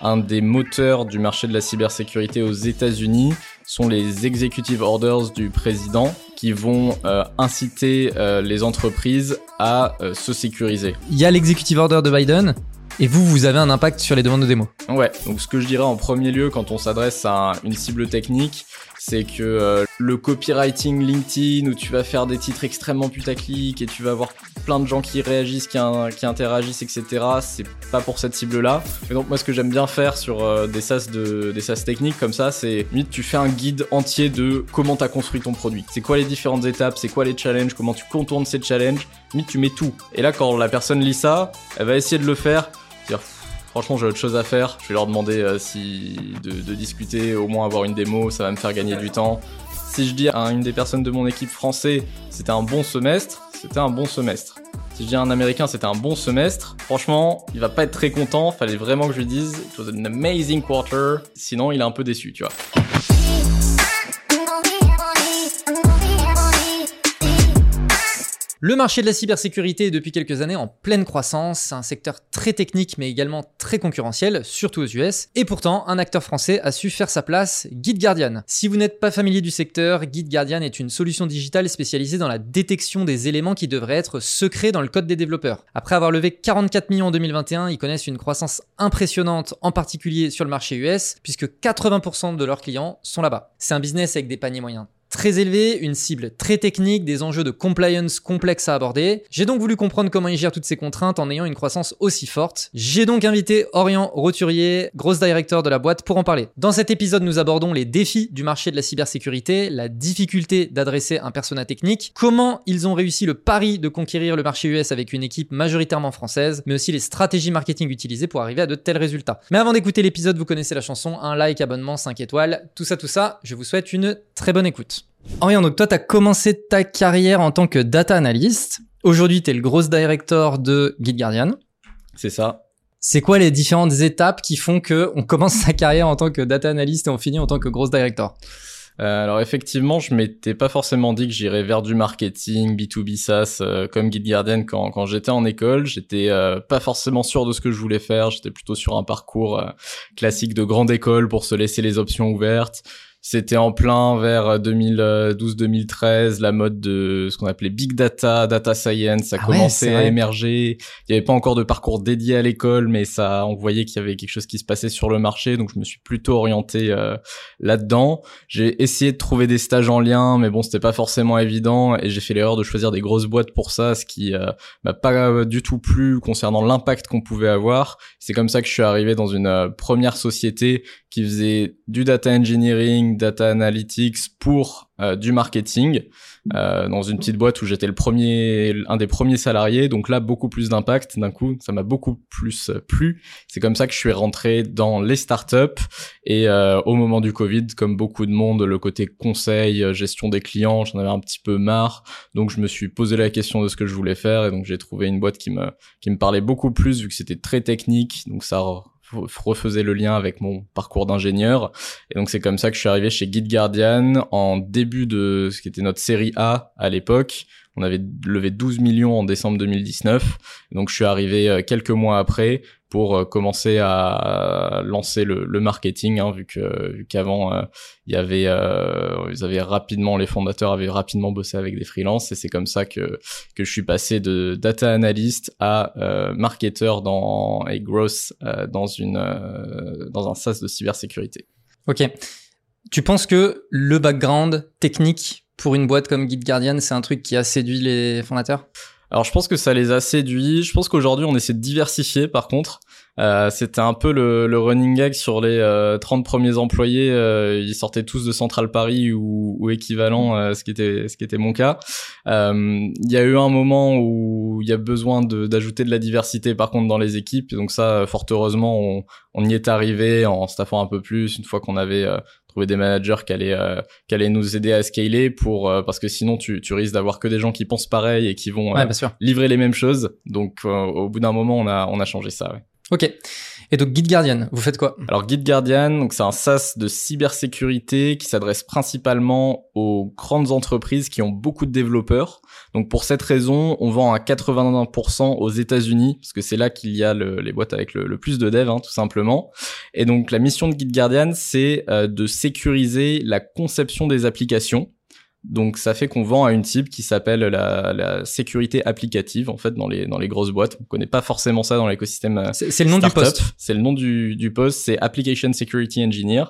un des moteurs du marché de la cybersécurité aux États-Unis sont les executive orders du président qui vont euh, inciter euh, les entreprises à euh, se sécuriser. Il y a l'executive order de Biden. Et vous, vous avez un impact sur les demandes de démo. Ouais, donc ce que je dirais en premier lieu quand on s'adresse à une cible technique, c'est que euh, le copywriting LinkedIn où tu vas faire des titres extrêmement putaclic et tu vas avoir plein de gens qui réagissent, qui, interagissent, etc. C'est pas pour cette cible-là. Et donc moi, ce que j'aime bien faire sur euh, des SaaS de des techniques comme ça, c'est tu fais un guide entier de comment t'as construit ton produit. C'est quoi les différentes étapes, c'est quoi les challenges, comment tu contournes ces challenges. Tu mets tout. Et là, quand la personne lit ça, elle va essayer de le faire. Franchement j'ai autre chose à faire. Je vais leur demander euh, si de, discuter, au moins avoir une démo, ça va me faire gagner du temps. Si je dis à une des personnes de mon équipe français c'était un bon semestre, c'était un bon semestre. Si je dis à un américain c'était un bon semestre, franchement il va pas être très content, fallait vraiment que je lui dise it was an amazing quarter, sinon il est un peu déçu tu vois. Le marché de la cybersécurité est depuis quelques années en pleine croissance, c'est un secteur très technique mais également très concurrentiel, surtout aux US, et pourtant un acteur français a su faire sa place, Guide Guardian. Si vous n'êtes pas familier du secteur, Guide Guardian est une solution digitale spécialisée dans la détection des éléments qui devraient être secrets dans le code des développeurs. Après avoir levé 44 millions en 2021, ils connaissent une croissance impressionnante, en particulier sur le marché US, puisque 80% de leurs clients sont là-bas. C'est un business avec des paniers moyens très élevé, une cible très technique, des enjeux de compliance complexes à aborder. J'ai donc voulu comprendre comment il gère toutes ces contraintes en ayant une croissance aussi forte. J'ai donc invité Orient Roturier, grosse directeur de la boîte, pour en parler. Dans cet épisode, nous abordons les défis du marché de la cybersécurité, la difficulté d'adresser un persona technique, comment ils ont réussi le pari de conquérir le marché US avec une équipe majoritairement française, mais aussi les stratégies marketing utilisées pour arriver à de tels résultats. Mais avant d'écouter l'épisode, vous connaissez la chanson, un like, abonnement, 5 étoiles, tout ça, tout ça, je vous souhaite une très bonne écoute. Orient, donc toi, tu as commencé ta carrière en tant que data analyst. Aujourd'hui, tu es le gros director de Guide Guardian. C'est ça. C'est quoi les différentes étapes qui font que on commence sa carrière en tant que data analyst et on finit en tant que gros director euh, alors effectivement, je m'étais pas forcément dit que j'irais vers du marketing, B2B SaaS euh, comme Guide Guardian quand, quand j'étais en école. J'étais euh, pas forcément sûr de ce que je voulais faire. J'étais plutôt sur un parcours classique de grande école pour se laisser les options ouvertes. C'était en plein vers 2012-2013, la mode de ce qu'on appelait big data, data science, ça Ah commençait ouais, à émerger. Il n'y avait pas encore de parcours dédié à l'école, mais ça, on voyait qu'il y avait quelque chose qui se passait sur le marché, donc je me suis plutôt orienté euh, là-dedans. J'ai essayé de trouver des stages en lien, mais bon, c'était pas forcément évident, et j'ai fait l'erreur de choisir des grosses boîtes pour ça, ce qui euh, m'a pas du tout plu concernant l'impact qu'on pouvait avoir. C'est comme ça que je suis arrivé dans une euh, première société qui faisait du data engineering, data analytics pour euh, du marketing euh, dans une petite boîte où j'étais le premier, un des premiers salariés. Donc là, beaucoup plus d'impact. D'un coup, ça m'a beaucoup plus euh, plu. C'est comme ça que je suis rentré dans les startups et euh, au moment du Covid, comme beaucoup de monde, le côté conseil, euh, gestion des clients, j'en avais un petit peu marre. Donc je me suis posé la question de ce que je voulais faire et donc j'ai trouvé une boîte qui me qui me parlait beaucoup plus vu que c'était très technique. Donc ça refaisait le lien avec mon parcours d'ingénieur. Et donc c'est comme ça que je suis arrivé chez Guide Guardian en début de ce qui était notre série A à l'époque. On avait levé 12 millions en décembre 2019. Donc je suis arrivé euh, quelques mois après pour euh, commencer à lancer le, le marketing, hein, vu que qu'avant euh, il y avait, euh, ils avaient rapidement les fondateurs avaient rapidement bossé avec des freelances et c'est comme ça que que je suis passé de data analyst à euh, marketeur dans et growth dans une dans un SaaS de cybersécurité. Ok. Tu penses que le background technique pour une boîte comme Guide Guardian, c'est un truc qui a séduit les fondateurs? Alors je pense que ça les a séduits. Je pense qu'aujourd'hui on essaie de diversifier par contre. Euh, C'était un peu le, le, running gag sur les euh, 30 premiers employés. Euh, ils sortaient tous de Central Paris ou, ou équivalent, euh, ce qui était ce qui était mon cas. Euh, Il y a eu un moment où il y a besoin d'ajouter de, de, la diversité par contre dans les équipes. Donc ça, fort heureusement, on, on y est arrivé en staffant un peu plus une fois qu'on avait euh, trouvé des managers qui allaient euh, qui allaient nous aider à scaler pour euh, parce que sinon tu, tu risques d'avoir que des gens qui pensent pareil et qui vont ouais, livrer les mêmes choses. Donc au bout d'un moment, on a on a changé ça. Ouais. Ok. Et donc Guide Guardian, vous faites quoi? Alors Guide Guardian, donc c'est un SaaS de cybersécurité qui s'adresse principalement aux grandes entreprises qui ont beaucoup de développeurs. Donc pour cette raison, on vend à 81% aux États-Unis parce que c'est là qu'il y a les boîtes avec le, plus de devs, hein, tout simplement. Et donc la mission de Guide Guardian, c'est euh, de sécuriser la conception des applications. Donc ça fait qu'on vend à une cible qui s'appelle la, sécurité applicative en fait dans les dans les grosses boîtes. On connaît pas forcément ça dans l'écosystème. Euh, c'est le nom du poste. C'est le nom du, du poste. C'est Application Security Engineer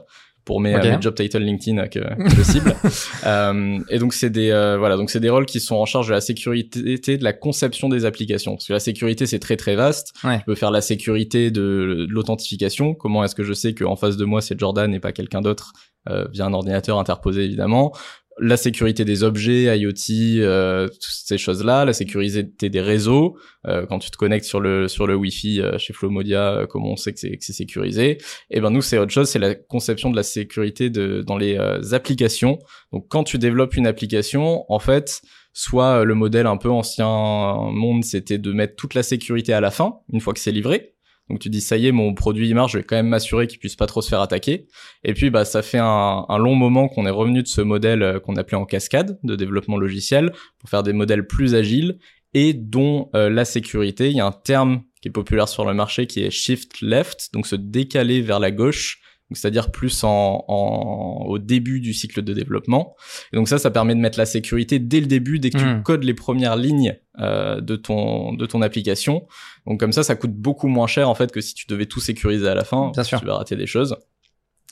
pour mes, job titles LinkedIn que, que cible. euh, et donc c'est des euh, voilà donc c'est des rôles qui sont en charge de la sécurité de la conception des applications parce que la sécurité c'est très très vaste. Ouais. Je peux faire la sécurité de, l'authentification. Comment est-ce que je sais qu'en face de moi c'est Jordan et pas quelqu'un d'autre euh, via un ordinateur interposé évidemment la sécurité des objets, IoT, euh, toutes ces choses-là, la sécurité des réseaux, euh, quand tu te connectes sur le sur le Wi-Fi euh, chez Flowmodia, euh, comment on sait que c'est sécurisé Et eh ben nous c'est autre chose, c'est la conception de la sécurité de dans les applications. Donc quand tu développes une application, en fait, soit le modèle un peu ancien monde, c'était de mettre toute la sécurité à la fin, une fois que c'est livré. Donc tu dis ça y est, mon produit il marche, je vais quand même m'assurer qu'il puisse pas trop se faire attaquer. Et puis bah ça fait un, long moment qu'on est revenu de ce modèle euh, qu'on appelait en cascade de développement logiciel pour faire des modèles plus agiles et dont euh, la sécurité, il y a un terme qui est populaire sur le marché qui est shift left, donc se décaler vers la gauche c'est-à-dire plus en, en, au début du cycle de développement. Et donc ça, ça permet de mettre la sécurité dès le début, dès que tu hmm. codes les premières lignes euh, de ton de ton application. Donc comme ça, ça coûte beaucoup moins cher en fait que si tu devais tout sécuriser à la fin. Bien sûr. Tu vas rater des choses.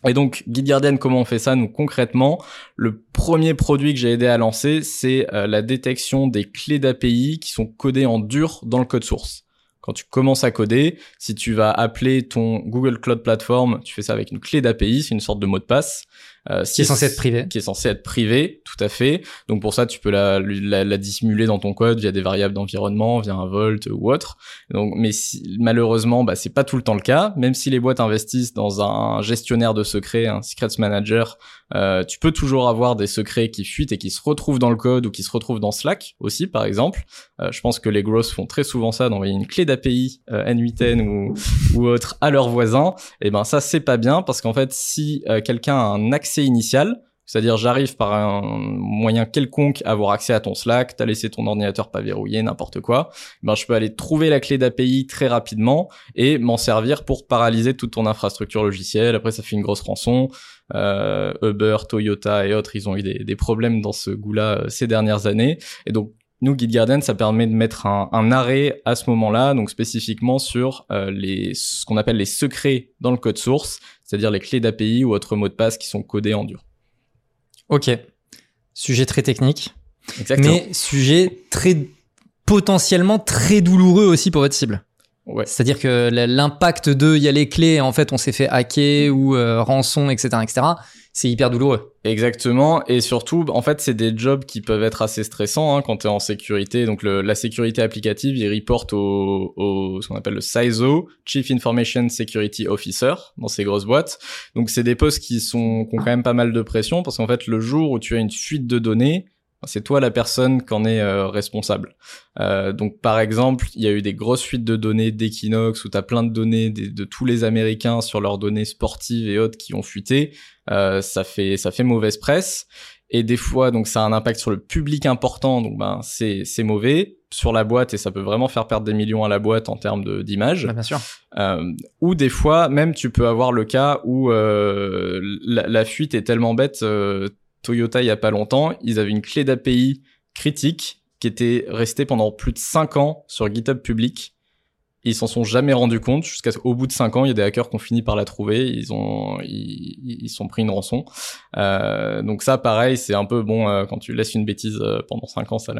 Et donc, Guide Guardian, comment on fait ça Nous, concrètement, le premier produit que j'ai aidé à lancer, c'est euh, la détection des clés d'API qui sont codées en dur dans le code source quand tu commences à coder, si tu vas appeler ton Google Cloud Platform, tu fais ça avec une clé d'API, c'est une sorte de mot de passe. Euh, qui est censé être privé. Qui est censé être privé, tout à fait. Donc pour ça, tu peux la, la, la dissimuler dans ton code via des variables d'environnement, via un volt ou autre. Donc, mais si, malheureusement, bah, c'est pas tout le temps le cas. Même si les boîtes investissent dans un gestionnaire de secrets, un secrets manager, euh, tu peux toujours avoir des secrets qui fuitent et qui se retrouvent dans le code ou qui se retrouvent dans Slack aussi, par exemple. Euh, je pense que les grosses font très souvent ça, d'envoyer une clé d'API euh, N8N ou, ou autre à leurs voisins. Et ben ça, c'est pas bien parce qu'en fait, si euh, quelqu'un a un accès initial, c'est-à-dire j'arrive par un moyen quelconque à avoir accès à ton Slack, t'as laissé ton ordinateur pas verrouillé, n'importe quoi, ben je peux aller trouver la clé d'API très rapidement et m'en servir pour paralyser toute ton infrastructure logicielle. Après ça fait une grosse rançon. Euh, Uber, Toyota et autres, ils ont eu des, problèmes dans ce goût-là euh, ces dernières années. Et donc nous, GuideGuardian, ça permet de mettre un, arrêt à ce moment-là, donc spécifiquement sur euh, les, ce qu'on appelle les secrets dans le code source, c'est-à-dire les clés d'API ou autres mots de passe qui sont codés en dur. Ok. Sujet très technique. Exactement. Mais sujet très potentiellement très douloureux aussi pour votre cible. Ouais. C'est-à-dire que l'impact de il y a les clés, en fait, on s'est fait hacker ou euh, rançon, etc., etc. C'est hyper douloureux. Exactement. Et surtout, en fait, c'est des jobs qui peuvent être assez stressants hein, quand tu es en sécurité. Donc, le, la sécurité applicative, il reporte au, au ce qu'on appelle le CISO, Chief Information Security Officer, dans ces grosses boîtes. Donc, c'est des postes qui sont qui ont quand même pas mal de pression parce qu'en fait, le jour où tu as une fuite de données, c'est toi la personne qui en est euh, responsable. Euh, donc par exemple, il y a eu des grosses fuites de données d'Equinox où tu as plein de données de, tous les Américains sur leurs données sportives et autres qui ont fuité. Euh, ça fait ça fait mauvaise presse et des fois donc ça a un impact sur le public important donc ben c'est c'est mauvais sur la boîte et ça peut vraiment faire perdre des millions à la boîte en termes d'image. Bah, bien sûr. Euh, ou des fois même tu peux avoir le cas où euh, la, la, fuite est tellement bête euh, Toyota il y a pas longtemps, ils avaient une clé d'API critique qui était restée pendant plus de 5 ans sur GitHub public. Ils s'en sont jamais rendus compte jusqu'au bout de 5 ans, il y a des hackers qui ont fini par la trouver, ils ont ils, ils sont pris une rançon. Euh, donc ça pareil, c'est un peu bon euh, quand tu laisses une bêtise euh, pendant 5 ans, ça,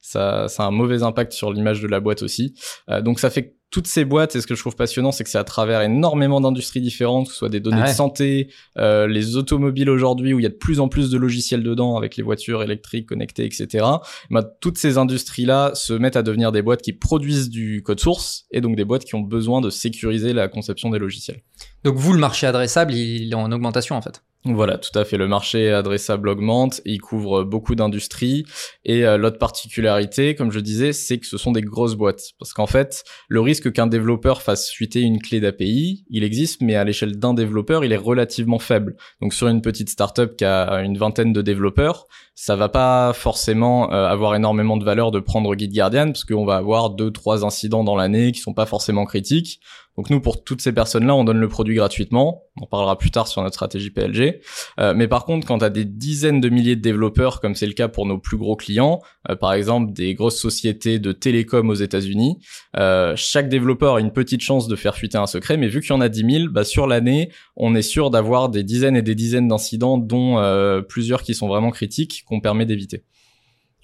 ça ça a un mauvais impact sur l'image de la boîte aussi. Euh, donc ça fait toutes ces boîtes, et ce que je trouve passionnant, c'est que c'est à travers énormément d'industries différentes, que ce soit des données ah de santé, euh, les automobiles aujourd'hui, où il y a de plus en plus de logiciels dedans, avec les voitures électriques connectées, etc. Bah, toutes ces industries-là se mettent à devenir des boîtes qui produisent du code source, et donc des boîtes qui ont besoin de sécuriser la conception des logiciels. Donc vous, le marché adressable, il est en augmentation en fait Voilà, tout à fait. Le marché adressable augmente, il couvre beaucoup d'industries. Et euh, l'autre particularité, comme je disais, c'est que ce sont des grosses boîtes. Parce qu'en fait, le risque qu'un développeur fasse fuiter une clé d'API, il existe, mais à l'échelle d'un développeur, il est relativement faible. Donc sur une petite startup qui a une vingtaine de développeurs, ça va pas forcément euh, avoir énormément de valeur de prendre GitGuardian, parce qu'on va avoir deux, trois incidents dans l'année qui sont pas forcément critiques. Donc nous, pour toutes ces personnes-là, on donne le produit gratuitement. On parlera plus tard sur notre stratégie PLG. Euh, mais par contre, quand tu as des dizaines de milliers de développeurs, comme c'est le cas pour nos plus gros clients, euh, par exemple des grosses sociétés de télécom aux États-Unis, euh, chaque développeur a une petite chance de faire fuiter un secret. Mais vu qu'il y en a 10 000, bah, sur l'année, on est sûr d'avoir des dizaines et des dizaines d'incidents, dont plusieurs qui sont vraiment critiques, qu'on permet d'éviter.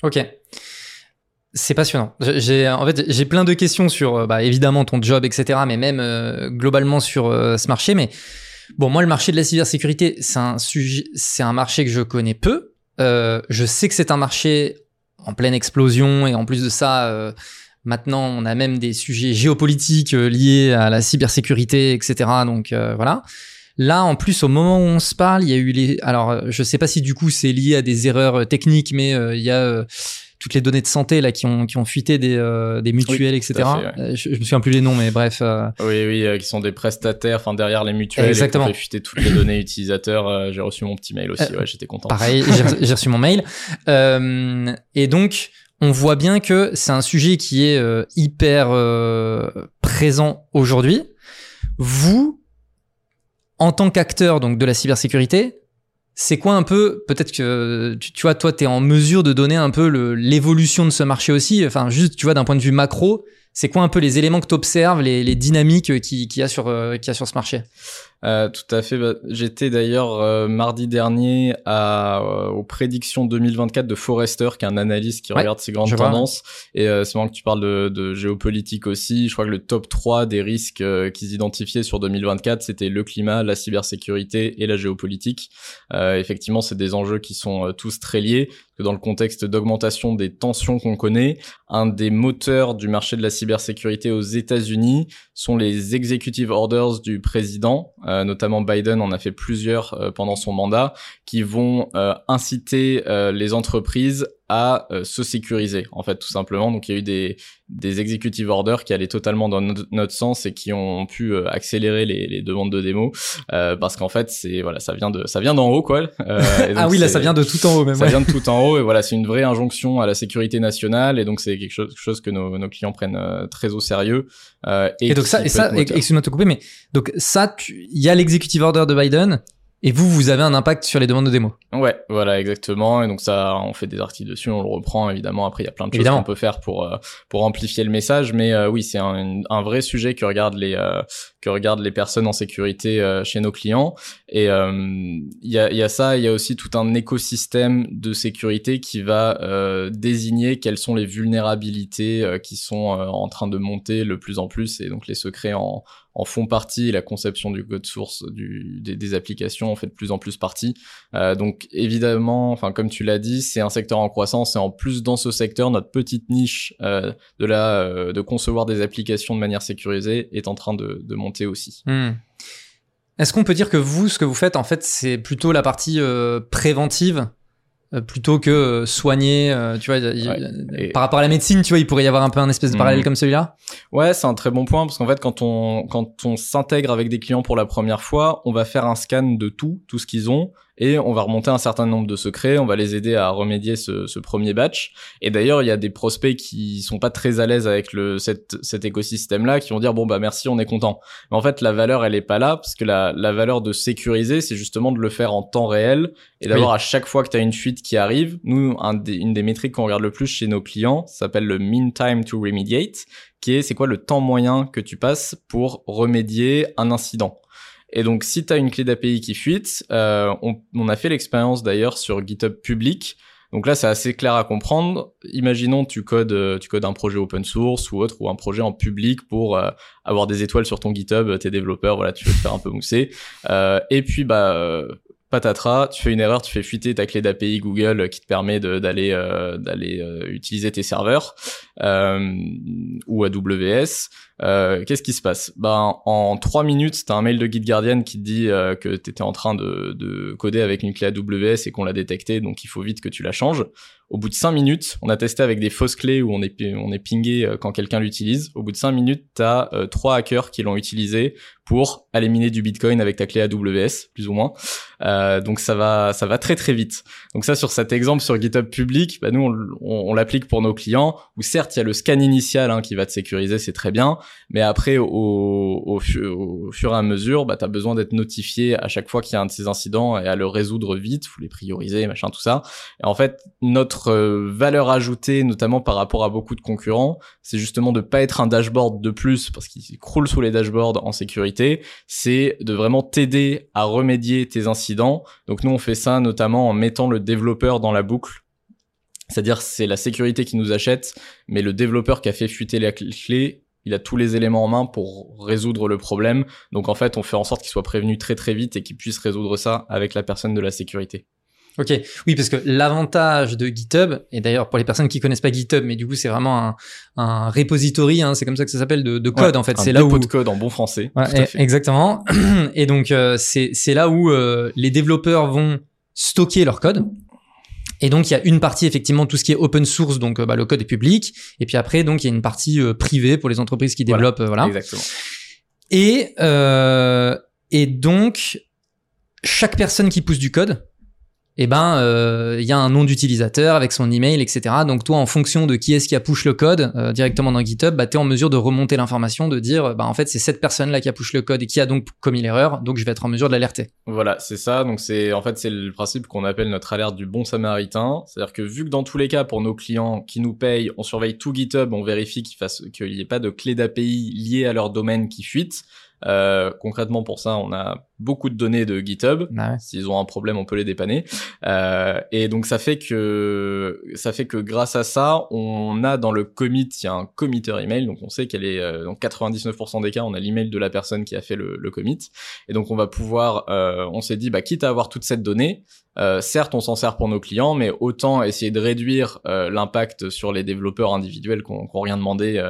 Ok. C'est passionnant. J'ai en fait j'ai plein de questions sur euh, bah, évidemment ton job etc. Mais même euh, globalement sur euh, ce marché. Mais bon moi le marché de la cybersécurité c'est un sujet c'est un marché que je connais peu. je sais que c'est un marché en pleine explosion et en plus de ça maintenant on a même des sujets géopolitiques liés à la cybersécurité etc. Donc voilà. Là, en plus, au moment où on se parle, il y a eu les. Alors, je sais pas si du coup c'est lié à des erreurs techniques, mais il y a toutes les données de santé là qui ont qui ont fuité des, euh, des mutuelles etc euh, je, me souviens plus les noms mais bref euh. oui oui qui sont des prestataires enfin derrière les mutuelles exactement qui ont fait fuiter toutes les données utilisateurs j'ai reçu mon petit mail aussi ouais j'étais content. pareil j'ai reçu mon mail. Et donc on voit bien que c'est un sujet qui est hyper présent aujourd'hui. Vous en tant qu'acteur donc de la cybersécurité c'est quoi un peu, peut-être que tu, vois, toi, tu es en mesure de donner un peu l'évolution de ce marché aussi, enfin juste, tu vois, d'un point de vue macro, c'est quoi un peu les éléments que tu observes, les, dynamiques qu'il qui y, a sur, euh, qui a sur ce marché? Euh, tout à fait. Bah, j'étais d'ailleurs euh, mardi dernier à, euh, aux prédictions 2024 de Forrester, qui est un analyste qui regarde ces grandes tendances. Et c'est marrant que tu parles de, de, géopolitique aussi. Je crois que le top 3 des risques qu'ils identifiaient sur 2024, c'était le climat, la cybersécurité et la géopolitique. effectivement, c'est des enjeux qui sont tous très liés que dans le contexte d'augmentation des tensions qu'on connaît, un des moteurs du marché de la cybersécurité aux États-Unis sont les executive orders du président, euh, notamment Biden en a fait plusieurs euh, pendant son mandat, qui vont euh, inciter les entreprises à se sécuriser, en fait, tout simplement. Donc, il y a eu des, des executive orders qui allaient totalement dans notre, sens et qui ont pu accélérer les, les, demandes de démo, parce qu'en fait, c'est voilà, ça vient de ça vient d'en haut, quoi. ah oui, là, ça vient de tout en haut, même. Ça vient de tout en haut, et voilà, c'est une vraie injonction à la sécurité nationale, et donc c'est quelque chose, chose que nos, nos clients prennent très au sérieux. et, et donc ça, et ça, excuse-moi de te couper, mais donc ça, il y a l'executive order de Biden et vous, vous avez un impact sur les demandes de démo. Ouais, voilà, exactement. Et donc ça, on fait des articles dessus, on le reprend évidemment. Après, il y a plein de choses qu'on peut faire pour euh, pour amplifier le message, mais euh, oui, c'est un, un, vrai sujet que regardent les euh, que regardent les personnes en sécurité chez nos clients. Et il y a il y a ça, il y a aussi tout un écosystème de sécurité qui va désigner quelles sont les vulnérabilités qui sont en train de monter le plus en plus, et donc les secrets en en font partie, la conception du code source du, des, applications en fait de plus en plus partie. Euh, donc évidemment, enfin comme tu l'as dit, c'est un secteur en croissance et en plus dans ce secteur, notre petite niche euh, de la euh, de concevoir des applications de manière sécurisée est en train de, de monter aussi. Hmm. Est-ce qu'on peut dire que vous, ce que vous faites, en fait, c'est plutôt la partie euh, préventive plutôt que euh, soigner euh, tu vois par rapport à la médecine tu vois il pourrait y avoir un peu un espèce de parallèle mhm. comme celui-là? Ouais c'est un très bon point parce qu'en fait quand on quand on s'intègre avec des clients pour la première fois on va faire un scan de tout tout ce qu'ils ont et on va remonter un certain nombre de secrets, on va les aider à remédier ce, ce premier batch. Et d'ailleurs, il y a des prospects qui sont pas très à l'aise avec le cet, cet écosystème-là, qui vont dire bon bah merci, on est content. Mais en fait, la valeur elle est pas là parce que la, la valeur de sécuriser, c'est justement de le faire en temps réel et d'avoir à chaque fois que tu as une fuite qui arrive, nous un des, une des métriques qu'on regarde le plus chez nos clients s'appelle le mean time to remediate, qui est c'est quoi le temps moyen que tu passes pour remédier un incident. Et donc, si tu as une clé d'API qui fuite, euh, on, on, a fait l'expérience d'ailleurs sur GitHub public. Donc là, c'est assez clair à comprendre. Imaginons tu codes, euh, tu codes un projet open source ou autre, ou un projet en public pour euh, avoir des étoiles sur ton GitHub, tes développeurs, voilà, tu veux te faire un peu mousser. Euh, et puis, bah, patatras, tu fais une erreur, tu fais fuiter ta clé d'API Google qui te permet d'aller d'aller utiliser tes serveurs ou AWS. Euh, qu'est-ce qui se passe? Ben en trois minutes, t'as un mail de Guide Guardian qui te dit euh, que t'étais en train de, de, coder avec une clé AWS et qu'on l'a détecté, donc il faut vite que tu la changes. Au bout de cinq minutes, on a testé avec des fausses clés où on est on est pingé euh, quand quelqu'un l'utilise. Au bout de cinq minutes, t'as euh, trois hackers qui l'ont utilisé pour aller miner du Bitcoin avec ta clé AWS, plus ou moins. Donc ça va, ça va très très vite. Donc ça, sur cet exemple sur GitHub public, bah nous on, on, l'applique pour nos clients. Où certes, il y a le scan initial hein, qui va te sécuriser, c'est très bien. Mais après, au, au, au fur et à mesure, bah, tu as besoin d'être notifié à chaque fois qu'il y a un de ces incidents et à le résoudre vite, faut les prioriser, machin, tout ça. Et en fait, notre euh, valeur ajoutée, notamment par rapport à beaucoup de concurrents, c'est justement de pas être un dashboard de plus, parce qu'il croule sous les dashboards en sécurité, c'est de vraiment t'aider à remédier tes incidents. Donc nous, on fait ça notamment en mettant le développeur dans la boucle c'est-à-dire c'est la sécurité qui nous achète, mais le développeur qui a fait fuiter la clé il a tous les éléments en main pour résoudre le problème. Donc en fait, on fait en sorte qu'il soit prévenu très très vite et qu'il puisse résoudre ça avec la personne de la sécurité. Ok, oui, parce que l'avantage de GitHub, et d'ailleurs pour les personnes qui connaissent pas GitHub, mais du coup c'est vraiment un, un repository, hein, c'est comme ça que ça s'appelle, de, de code en fait. C'est là où de code en bon français. Ouais, exactement. Et donc euh, c'est c'est là où euh, les développeurs vont stocker leur code. Et donc il y a une partie effectivement tout ce qui est open source, donc euh, bah, le code est public. Et puis après donc il y a une partie euh, privée pour les entreprises qui développent, voilà. Euh, Exactement. Et et donc chaque personne qui pousse du code eh ben euh, il y a un nom d'utilisateur avec son email, etc. Donc toi, en fonction de qui est-ce qui a push le code euh, directement dans GitHub, bah, tu es en mesure de remonter l'information, de dire bah en fait c'est cette personne-là qui a push le code et qui a donc commis l'erreur, donc je vais être en mesure de l'alerter. Voilà, c'est ça. Donc c'est en fait c'est le principe qu'on appelle notre alerte du bon samaritain. C'est-à-dire que vu que dans tous les cas pour nos clients qui nous payent, on surveille tout GitHub, on vérifie qu'il n'y ait pas de clé d'API liée à leur domaine qui fuite. Euh, concrètement, pour ça, on a beaucoup de données de GitHub. Ah S'ils ont un problème, on peut les dépanner. Euh, et donc, ça fait que ça fait que grâce à ça, on a dans le commit, il y a un committer email. Donc, on sait qu'elle est euh, dans 99% des cas, on a l'email de la personne qui a fait le, le, commit. Et donc, on va pouvoir, euh, on s'est dit, bah, quitte à avoir toute cette donnée, euh, certes, on s'en sert pour nos clients, mais autant essayer de réduire euh, l'impact sur les développeurs individuels qui n'ont rien demandé.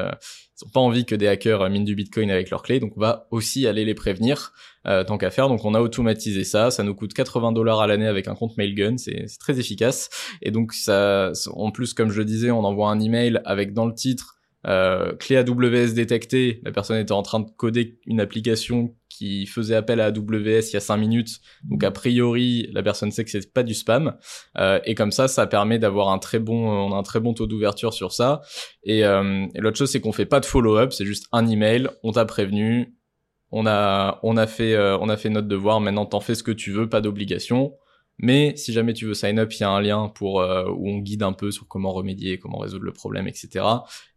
Euh, ils n'ont pas envie que des hackers minent du Bitcoin avec leurs clés, donc on va aussi aller les prévenir euh, tant qu'à faire. Donc on a automatisé ça, ça nous coûte 80 dollars à l'année avec un compte Mailgun, c'est très efficace. Et donc ça, en plus, comme je le disais, on envoie un email avec dans le titre euh, clé AWS détectée, la personne était en train de coder une application qui faisait appel à AWS il y a 5 minutes. Donc a priori, la personne sait que c'est pas du spam. Euh, et comme ça, ça permet d'avoir un très bon, on a un très bon taux d'ouverture sur ça. Et, euh, et l'autre chose, c'est qu'on fait pas de follow-up, c'est juste un email, on t'a prévenu, on a, on a fait, euh, on a fait notre devoir. Maintenant, t'en fais ce que tu veux, pas d'obligation. Mais si jamais tu veux sign up, il y a un lien pour euh, où on guide un peu sur comment remédier, comment résoudre le problème, etc.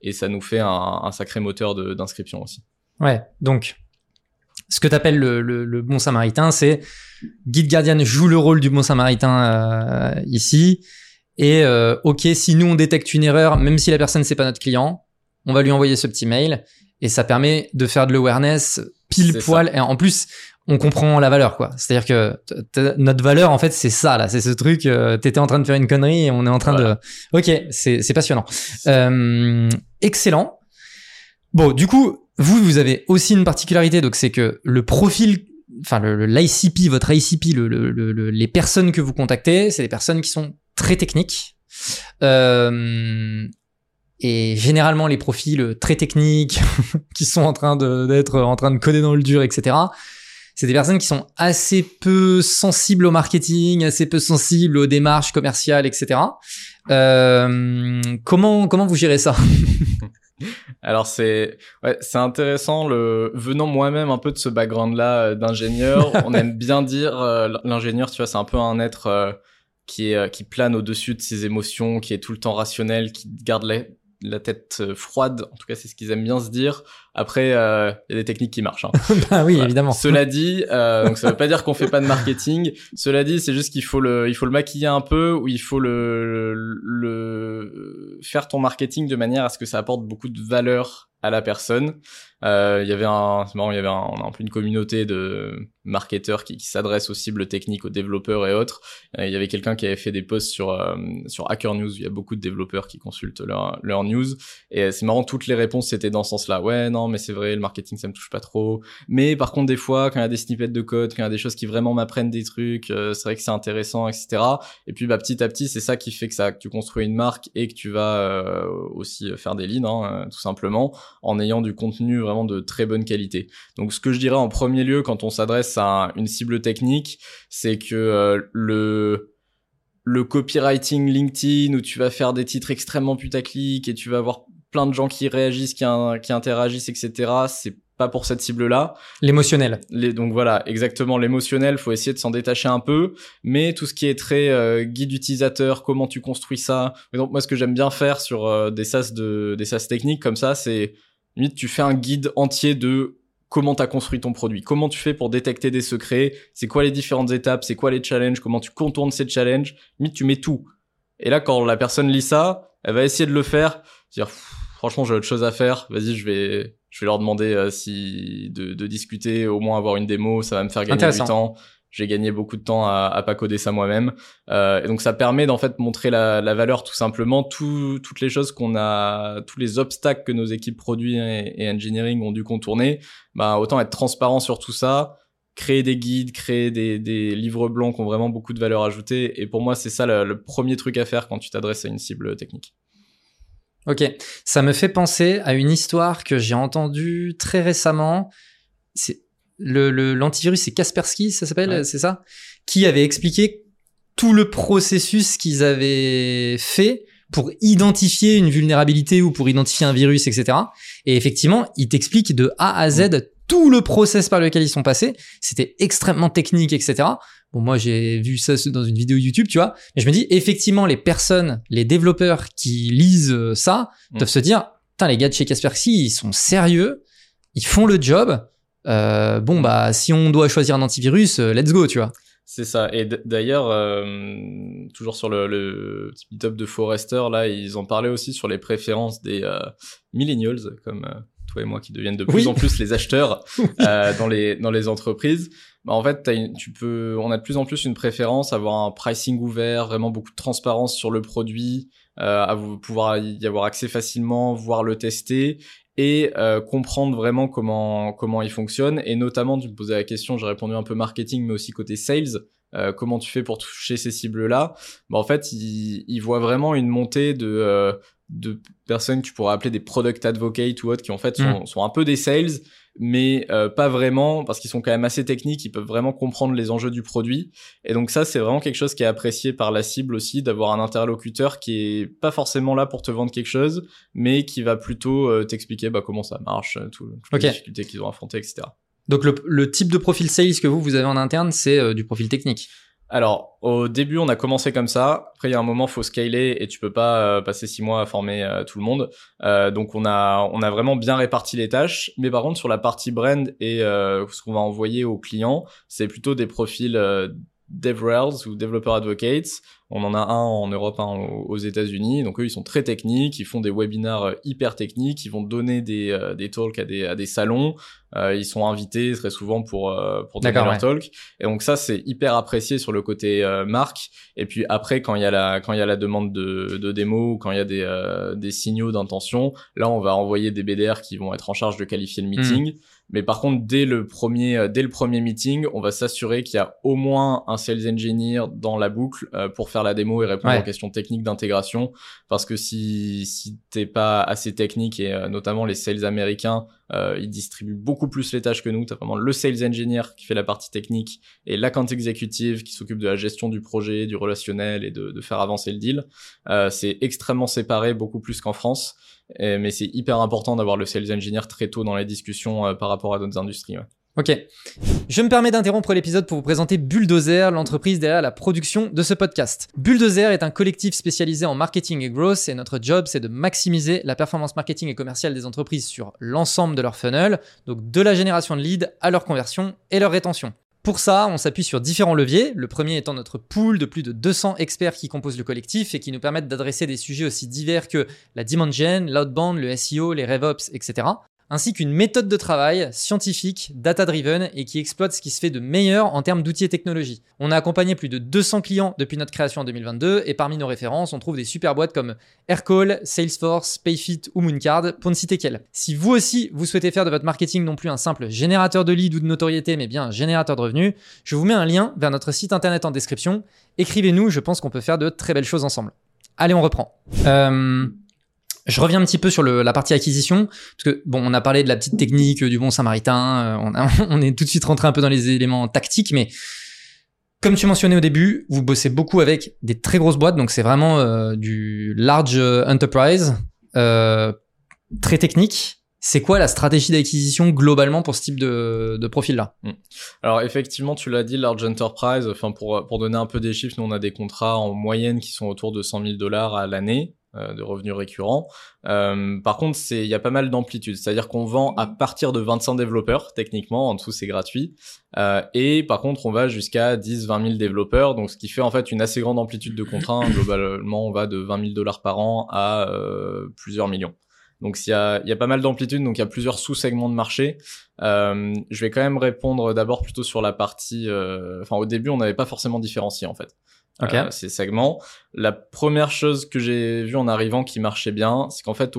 Et ça nous fait un, un sacré moteur d'inscription aussi. Ouais, donc ce que tu appelles le, le, le, bon samaritain, c'est Guide Guardian joue le rôle du bon samaritain euh, ici. Et euh, ok, si nous on détecte une erreur, même si la personne c'est pas notre client, on va lui envoyer ce petit mail et ça permet de faire de l'awareness pile poil. Et en plus, on comprend la valeur quoi. C'est-à-dire que notre valeur en fait c'est ça là, c'est ce truc. Euh, T'étais en train de faire une connerie et on est en train de. Ok, c'est passionnant. Euh, excellent. Bon, du coup, vous vous avez aussi une particularité, donc c'est que le profil, enfin le l'ICP, votre ICP, le, le, les personnes que vous contactez, c'est des personnes qui sont très techniques. Euh, et généralement les profils très techniques qui sont en train d'être en train de coder dans le dur, etc c'est des personnes qui sont assez peu sensibles au marketing, assez peu sensibles aux démarches commerciales, etc. Euh, comment comment vous gérez ça? Alors c'est ouais, c'est intéressant le venant moi-même un peu de ce background là euh, d'ingénieur, on aime bien dire euh, l'ingénieur tu vois c'est un peu un être euh, qui est qui plane au-dessus de ses émotions, qui est tout le temps rationnel, qui garde les, la tête euh, froide. En tout cas, c'est ce qu'ils aiment bien se dire. Après, euh, il y a des techniques qui marchent. Hein. bah oui, évidemment. Cela dit, euh, donc ça veut pas dire qu'on fait pas de marketing. Cela dit, c'est juste qu'il faut le, il faut le maquiller un peu ou il faut le, le, faire ton marketing de manière à ce que ça apporte beaucoup de valeur à la personne. Euh, il y avait un, c'est marrant, il y avait un, on a un peu une communauté de marketeurs qui, qui s'adressent aux cibles techniques, aux développeurs et autres. Euh, il y avait quelqu'un qui avait fait des posts sur euh, sur Hacker News. Il y a beaucoup de développeurs qui consultent leur leur news. Et c'est marrant, toutes les réponses c'était dans ce sens-là. Ouais, non, mais c'est vrai, le marketing ça me touche pas trop. Mais par contre, des fois, quand il y a des snippets de code, quand il y a des choses qui vraiment m'apprennent des trucs, euh, c'est vrai que c'est intéressant, etc. Et puis, bah, petit à petit, c'est ça qui fait que ça, que tu construis une marque et que tu vas euh, aussi faire des leads, hein, tout simplement, en ayant du contenu vraiment de très bonne qualité. Donc, ce que je dirais en premier lieu quand on s'adresse à une cible technique, c'est que euh, le le copywriting LinkedIn où tu vas faire des titres extrêmement putaclic et tu vas avoir plein de gens qui réagissent, qui, qui interagissent, etc. C'est pas pour cette cible-là. L'émotionnel. Donc voilà, exactement l'émotionnel. Faut essayer de s'en détacher un peu, mais tout ce qui est très euh, guide utilisateur, comment tu construis ça. donc moi, ce que j'aime bien faire sur euh, des sas de des sas techniques comme ça, c'est limite tu fais un guide entier de comment tu as construit ton produit, comment tu fais pour détecter des secrets, c'est quoi les différentes étapes, c'est quoi les challenges, comment tu contournes ces challenges, limite tu mets tout. Et là quand la personne lit ça, elle va essayer de le faire, dire franchement j'ai autre chose à faire, vas-y je vais je vais leur demander euh, si de, de, discuter, au moins avoir une démo, ça va me faire gagner du temps j'ai gagné beaucoup de temps à, à pas coder ça moi-même. Euh, et donc ça permet d'en fait montrer la, valeur tout simplement, tout, toutes les choses qu'on a, tous les obstacles que nos équipes produits et, engineering ont dû contourner. Bah autant être transparent sur tout ça, créer des guides, créer des, livres blancs qui ont vraiment beaucoup de valeur ajoutée. Et pour moi c'est ça le premier truc à faire quand tu t'adresses à une cible technique. Ok, ça me fait penser à une histoire que j'ai entendue très récemment. C'est le l'antivirus, c'est Kaspersky, ça s'appelle, c'est ça, qui avait expliqué tout le processus qu'ils avaient fait pour identifier une vulnérabilité ou pour identifier un virus, etc. Et effectivement, il t'explique de A à Z tout le process par lequel ils sont passés. C'était extrêmement technique, etc. Bon, moi, j'ai vu ça dans une vidéo YouTube, tu vois. Mais je me dis, effectivement, les personnes, les développeurs qui lisent ça, mm. doivent se dire, putain, les gars de chez Kaspersky, ils sont sérieux, ils font le job. Euh, bon bah si on doit choisir un antivirus, euh, let's go, tu vois. C'est ça. Et d'ailleurs, euh, toujours sur le, le top de Forrester, là, ils ont parlé aussi sur les préférences des millennials, comme toi et moi, qui deviennent de plus en plus les acheteurs dans les dans les entreprises. Bah, en fait, tu peux, on a de plus en plus une préférence, avoir un pricing ouvert, vraiment beaucoup de transparence sur le produit, à pouvoir y avoir accès facilement, voir le tester et euh, comprendre vraiment comment comment il fonctionne. Et notamment tu me posais la question j'ai répondu un peu marketing mais aussi côté sales. Euh, comment tu fais pour toucher ces cibles là bah, en fait il, il voit vraiment une montée de euh, de personnes que tu pourrais appeler des product advocates ou autres qui en fait sont, mm. sont un peu des sales mais euh, pas vraiment parce qu'ils sont quand même assez techniques, ils peuvent vraiment comprendre les enjeux du produit. Et donc ça, c'est vraiment quelque chose qui est apprécié par la cible aussi, d'avoir un interlocuteur qui est pas forcément là pour te vendre quelque chose, mais qui va plutôt euh, t'expliquer bah, comment ça marche, euh, tout, toutes les difficultés qu'ils ont affrontées, etc. Donc le, le, type de profil sales que vous, vous avez en interne, c'est du profil technique alors, au début, on a commencé comme ça. Après, il y a un moment, faut scaler et tu peux pas euh, passer six mois à former euh, tout le monde. Euh, donc, on a, on a vraiment bien réparti les tâches. Mais par contre, sur la partie brand et ce qu'on va envoyer aux clients, c'est plutôt des profils DevRels ou Developer Advocates. On en a un en Europe, un aux États-Unis. Donc eux, ils sont très techniques, ils font des webinars hyper techniques, ils vont donner des, des talks à des, à des salons. Euh, ils sont invités très souvent pour euh, pour donner leur talk. Et donc ça c'est hyper apprécié sur le côté euh, marque. Et puis après quand il y a la quand il y a la demande de de démo ou quand il y a des euh, des signaux d'intention, là on va envoyer des BDR qui vont être en charge de qualifier le meeting. Hmm. Mais par contre, dès le premier, dès le premier meeting, on va s'assurer qu'il y a au moins un sales engineer dans la boucle pour faire la démo et répondre aux questions techniques d'intégration. Parce que si si t'es pas assez technique et notamment les sales américains euh, il distribue beaucoup plus les tâches que nous. Tu as vraiment le sales engineer qui fait la partie technique et l'account executive qui s'occupe de la gestion du projet, du relationnel et de, de faire avancer le deal. Euh, c'est extrêmement séparé, beaucoup plus qu'en France. Mais c'est hyper important d'avoir le sales engineer très tôt dans les discussions euh, par rapport à d'autres industries. Ouais. Ok. Je me permets d'interrompre l'épisode pour vous présenter Bulldozer, l'entreprise derrière la production de ce podcast. Bulldozer est un collectif spécialisé en marketing et growth et notre job c'est de maximiser la performance marketing et commerciale des entreprises sur l'ensemble de leur funnel, donc de la génération de leads à leur conversion et leur rétention. Pour ça, on s'appuie sur différents leviers, le premier étant notre pool de plus de 200 experts qui composent le collectif et qui nous permettent d'adresser des sujets aussi divers que la demand gen, l'outbound, le SEO, les RevOps, etc. ainsi qu'une méthode de travail scientifique, data-driven et qui exploite ce qui se fait de meilleur en termes d'outils et technologies. On a accompagné plus de 200 clients depuis notre création en 2022 et parmi nos références, on trouve des super boîtes comme Aircall, Salesforce, Payfit ou Mooncard pour ne citer qu'elles. Si vous aussi, vous souhaitez faire de votre marketing non plus un simple générateur de leads ou de notoriété, mais bien un générateur de revenus, je vous mets un lien vers notre site internet en description. Écrivez-nous, je pense qu'on peut faire de très belles choses ensemble. Allez, on reprend. Euh, je reviens un petit peu sur le, la partie acquisition, parce que bon, on a parlé de la petite technique du bon samaritain, euh, on, a, on, est tout de suite rentré un peu dans les éléments tactiques, mais comme tu mentionnais au début, vous bossez beaucoup avec des très grosses boîtes, donc c'est vraiment euh, du large enterprise, euh, très technique. C'est quoi la stratégie d'acquisition globalement pour ce type de, de profil-là? Hmm. Alors effectivement, tu l'as dit, large enterprise. Enfin pour pour donner un peu des chiffres, nous on a des contrats en moyenne qui sont autour de 100 000 dollars à l'année. Euh, de revenus récurrents. Euh, par contre, c'est il y a pas mal d'amplitude, c'est-à-dire qu'on vend à partir de 25 développeurs techniquement, en dessous c'est gratuit, euh, et par contre on va jusqu'à 10-20 000 développeurs, donc ce qui fait en fait une assez grande amplitude de contrats. Globalement, on va de 20 000 dollars par an à euh, plusieurs millions. Donc il y a, il y a pas mal d'amplitude, donc il y a plusieurs sous-segments de marché. Euh, je vais quand même répondre d'abord plutôt sur la partie. Euh, enfin, au début, on n'avait pas forcément différencié en fait. Euh, ces segments. La première chose que j'ai vue en arrivant qui marchait bien, c'est qu'en fait,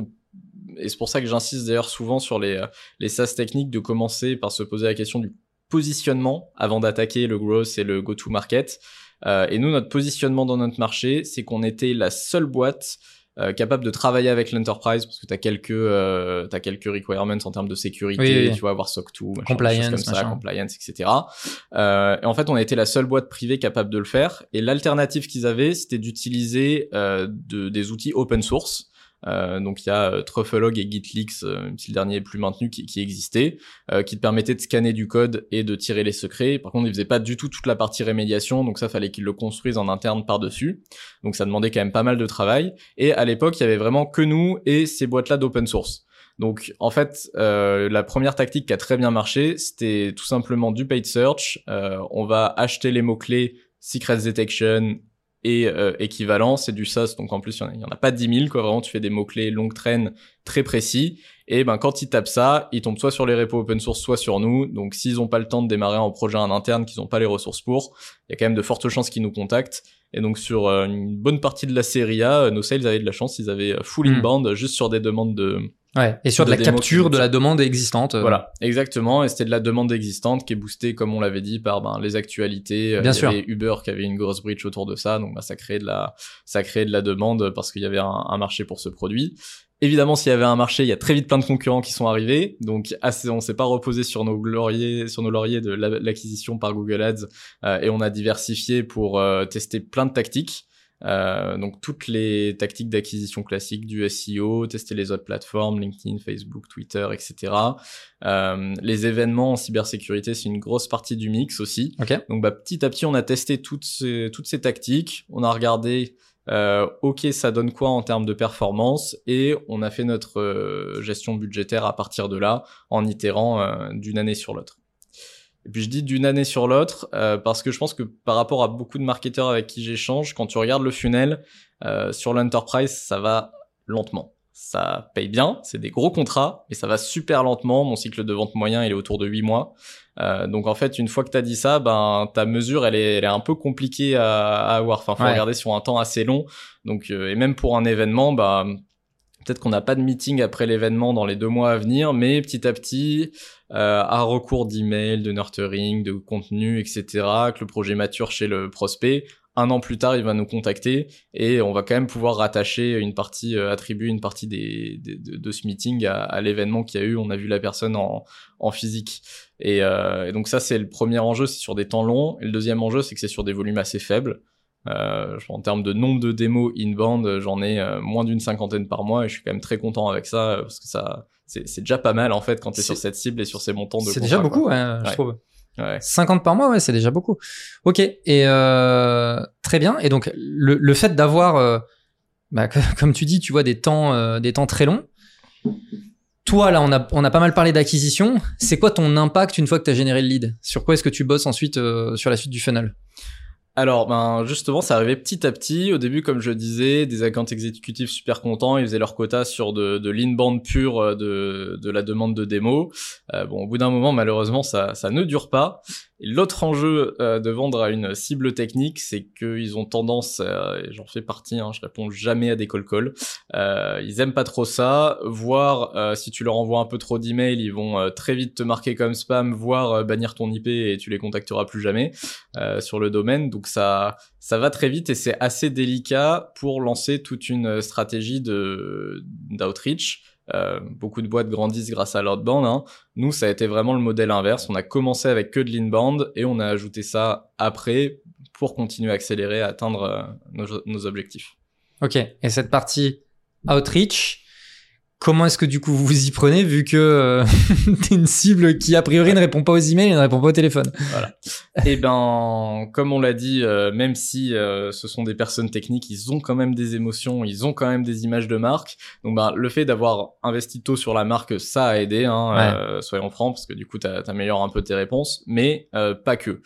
et c'est pour ça que j'insiste d'ailleurs souvent sur les, euh, les SaaS techniques, de commencer par se poser la question du positionnement avant d'attaquer le growth et le go-to-market. Euh, et nous, notre positionnement dans notre marché, c'est qu'on était la seule boîte euh, capable de travailler avec l'enterprise parce que tu as quelques euh, as quelques requirements en termes de sécurité, tu vois avoir SOC 2, compliance, comme ça, compliance, etc. Euh, et en fait, on a été la seule boîte privée capable de le faire. Et l'alternative qu'ils avaient, c'était d'utiliser euh, de, des outils open source. Euh, donc il y a euh, Trufflelog et GitLeaks, euh, même si le dernier est plus maintenu, qui, qui existait, qui te permettait de scanner du code et de tirer les secrets. Par contre, ils faisaient pas du tout toute la partie rémédiation, donc ça fallait qu'ils le construisent en interne par-dessus. Donc ça demandait quand même pas mal de travail. Et à l'époque, il y avait vraiment que nous et ces boîtes-là d'open source. Donc en fait, euh, la première tactique qui a très bien marché, c'était tout simplement du paid search. Euh, on va acheter les mots-clés Secrets Detection, et euh, équivalent, c'est du SaaS, donc en plus il y, en a pas 10 000, quoi, vraiment tu fais des mots-clés longue traîne très précis, et ben quand ils tapent ça, ils tombent soit sur les repos open source, soit sur nous, donc s'ils ont pas le temps de démarrer un projet en interne, qu'ils ont pas les ressources pour, il y a quand même de fortes chances qu'ils nous contactent, et donc sur euh, une bonne partie de la série A, euh, nos sales avaient de la chance, ils avaient full hmm. inbound juste sur des demandes de Ouais, et sur de, la capture de la demande existante. Euh. Voilà, exactement. Et c'était de la demande existante qui est boostée, comme on l'avait dit, par ben, les actualités. Euh, Bien sûr. Uber qui avait une grosse breach autour de ça, donc bah, ça créait de la, ça créait de la demande parce qu'il y avait un, un, marché pour ce produit. Évidemment, s'il y avait un marché, il y a très vite plein de concurrents qui sont arrivés. Donc, assez, on s'est pas reposé sur nos lauriers, sur nos lauriers de l'acquisition par Google Ads, euh, et on a diversifié pour tester plein de tactiques. Euh, donc toutes les tactiques d'acquisition classiques du SEO, tester les autres plateformes, LinkedIn, Facebook, Twitter, etc. Euh, les événements en cybersécurité, c'est une grosse partie du mix aussi. Donc bah, petit à petit, on a testé toutes ces, toutes ces tactiques, on a regardé, euh, ok, ça donne quoi en termes de performance, et on a fait notre euh, gestion budgétaire à partir de là, en itérant euh, d'une année sur l'autre. Et puis je dis d'une année sur l'autre euh, parce que je pense que par rapport à beaucoup de marketeurs avec qui j'échange, quand tu regardes le funnel euh, sur l'enterprise, ça va lentement. Ça paye bien, c'est des gros contrats, mais ça va super lentement. Mon cycle de vente moyen, il est autour de 8 mois. Euh, donc en fait, une fois que tu as dit ça, ben ta mesure, elle est, elle est un peu compliquée à, à avoir. Enfin, faut regarder sur un temps assez long. Donc euh, et même pour un événement, bah peut-être qu'on n'a pas de meeting après l'événement dans les deux mois à venir, mais petit à petit, euh, à recours d'email, de nurturing, de contenu, etc., que le projet mature chez le prospect, un an plus tard, il va nous contacter et on va quand même pouvoir rattacher une partie, euh, attribuer une partie de, ce meeting à, l'événement qu'il y a eu. On a vu la personne en, en physique. Et, euh, et donc ça, c'est le premier enjeu, c'est sur des temps longs. Et le deuxième enjeu, c'est que c'est sur des volumes assez faibles. Euh, en termes de nombre de démos inbound, j'en ai euh, moins d'une cinquantaine par mois et je suis quand même très content avec ça parce que ça, c'est déjà pas mal en fait quand tu es sur cette cible et sur ces montants de. C'est déjà beaucoup, hein, je trouve. Ouais. 50 par mois, ouais, c'est déjà beaucoup. Ok, et euh, très bien. Et donc le, le fait d'avoir, euh, bah, comme tu dis, tu vois des temps, euh, des temps très longs. Toi, là, on a, on a pas mal parlé d'acquisition. C'est quoi ton impact une fois que tu as généré le lead? Sur quoi est-ce que tu bosses ensuite sur la suite du funnel? Alors, ben justement, ça arrivait petit à petit. Au début, comme je disais, des accounts exécutifs super contents, ils faisaient leur quota sur de, de l'inbound pure euh, de, de la demande de démo. Euh, bon, au bout d'un moment, malheureusement, ça, ça ne dure pas. L'autre enjeu euh, de vendre à une cible technique, c'est qu'ils ont tendance, euh, et j'en fais partie, hein, je réponds jamais à des call calls, euh, ils aiment pas trop ça, voire euh, si tu leur envoies un peu trop d'emails, ils vont très vite te marquer comme spam, voire bannir ton IP et tu les contacteras plus jamais sur le domaine. Donc ça, ça va très vite et c'est assez délicat pour lancer toute une stratégie d'outreach euh, beaucoup de boîtes grandissent grâce à l'outbound. Hein. Nous, ça a été vraiment le modèle inverse. On a commencé avec que de l'inbound et on a ajouté ça après pour continuer à accélérer, à atteindre euh, nos, nos objectifs. Ok. Et cette partie outreach, Comment est-ce que du coup vous vous y prenez vu que euh, t'es une cible qui a priori ne répond pas aux emails et ne répond pas au téléphone? Voilà. et eh ben, comme on l'a dit, euh, même si euh, ce sont des personnes techniques, ils ont quand même des émotions, ils ont quand même des images de marque. Donc ben, le fait d'avoir investi tôt sur la marque, ça a aidé, hein, euh, soyons francs, parce que du coup t'améliores un peu tes réponses, mais pas que.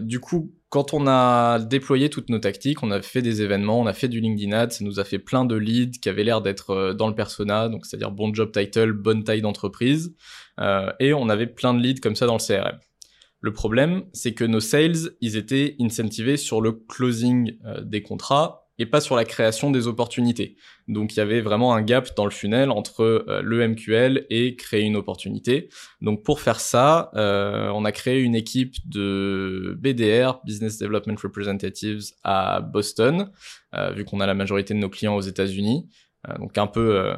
du coup, quand on a déployé toutes nos tactiques, on a fait des événements, on a fait du LinkedIn Ads, ça nous a fait plein de leads qui avaient l'air d'être euh, dans le persona, donc c'est-à-dire bon job title, bonne taille d'entreprise, euh, et on avait plein de leads comme ça dans le CRM. Le problème, c'est que nos sales, ils étaient incentivés sur le closing euh, des contrats et pas sur la création des opportunités. Donc il y avait vraiment un gap dans le funnel entre euh, le MQL et créer une opportunité. Donc pour faire ça, euh, on a créé une équipe de BDR, Business Development Representatives, à Boston, euh, vu qu'on a la majorité de nos clients aux États-Unis. donc un peu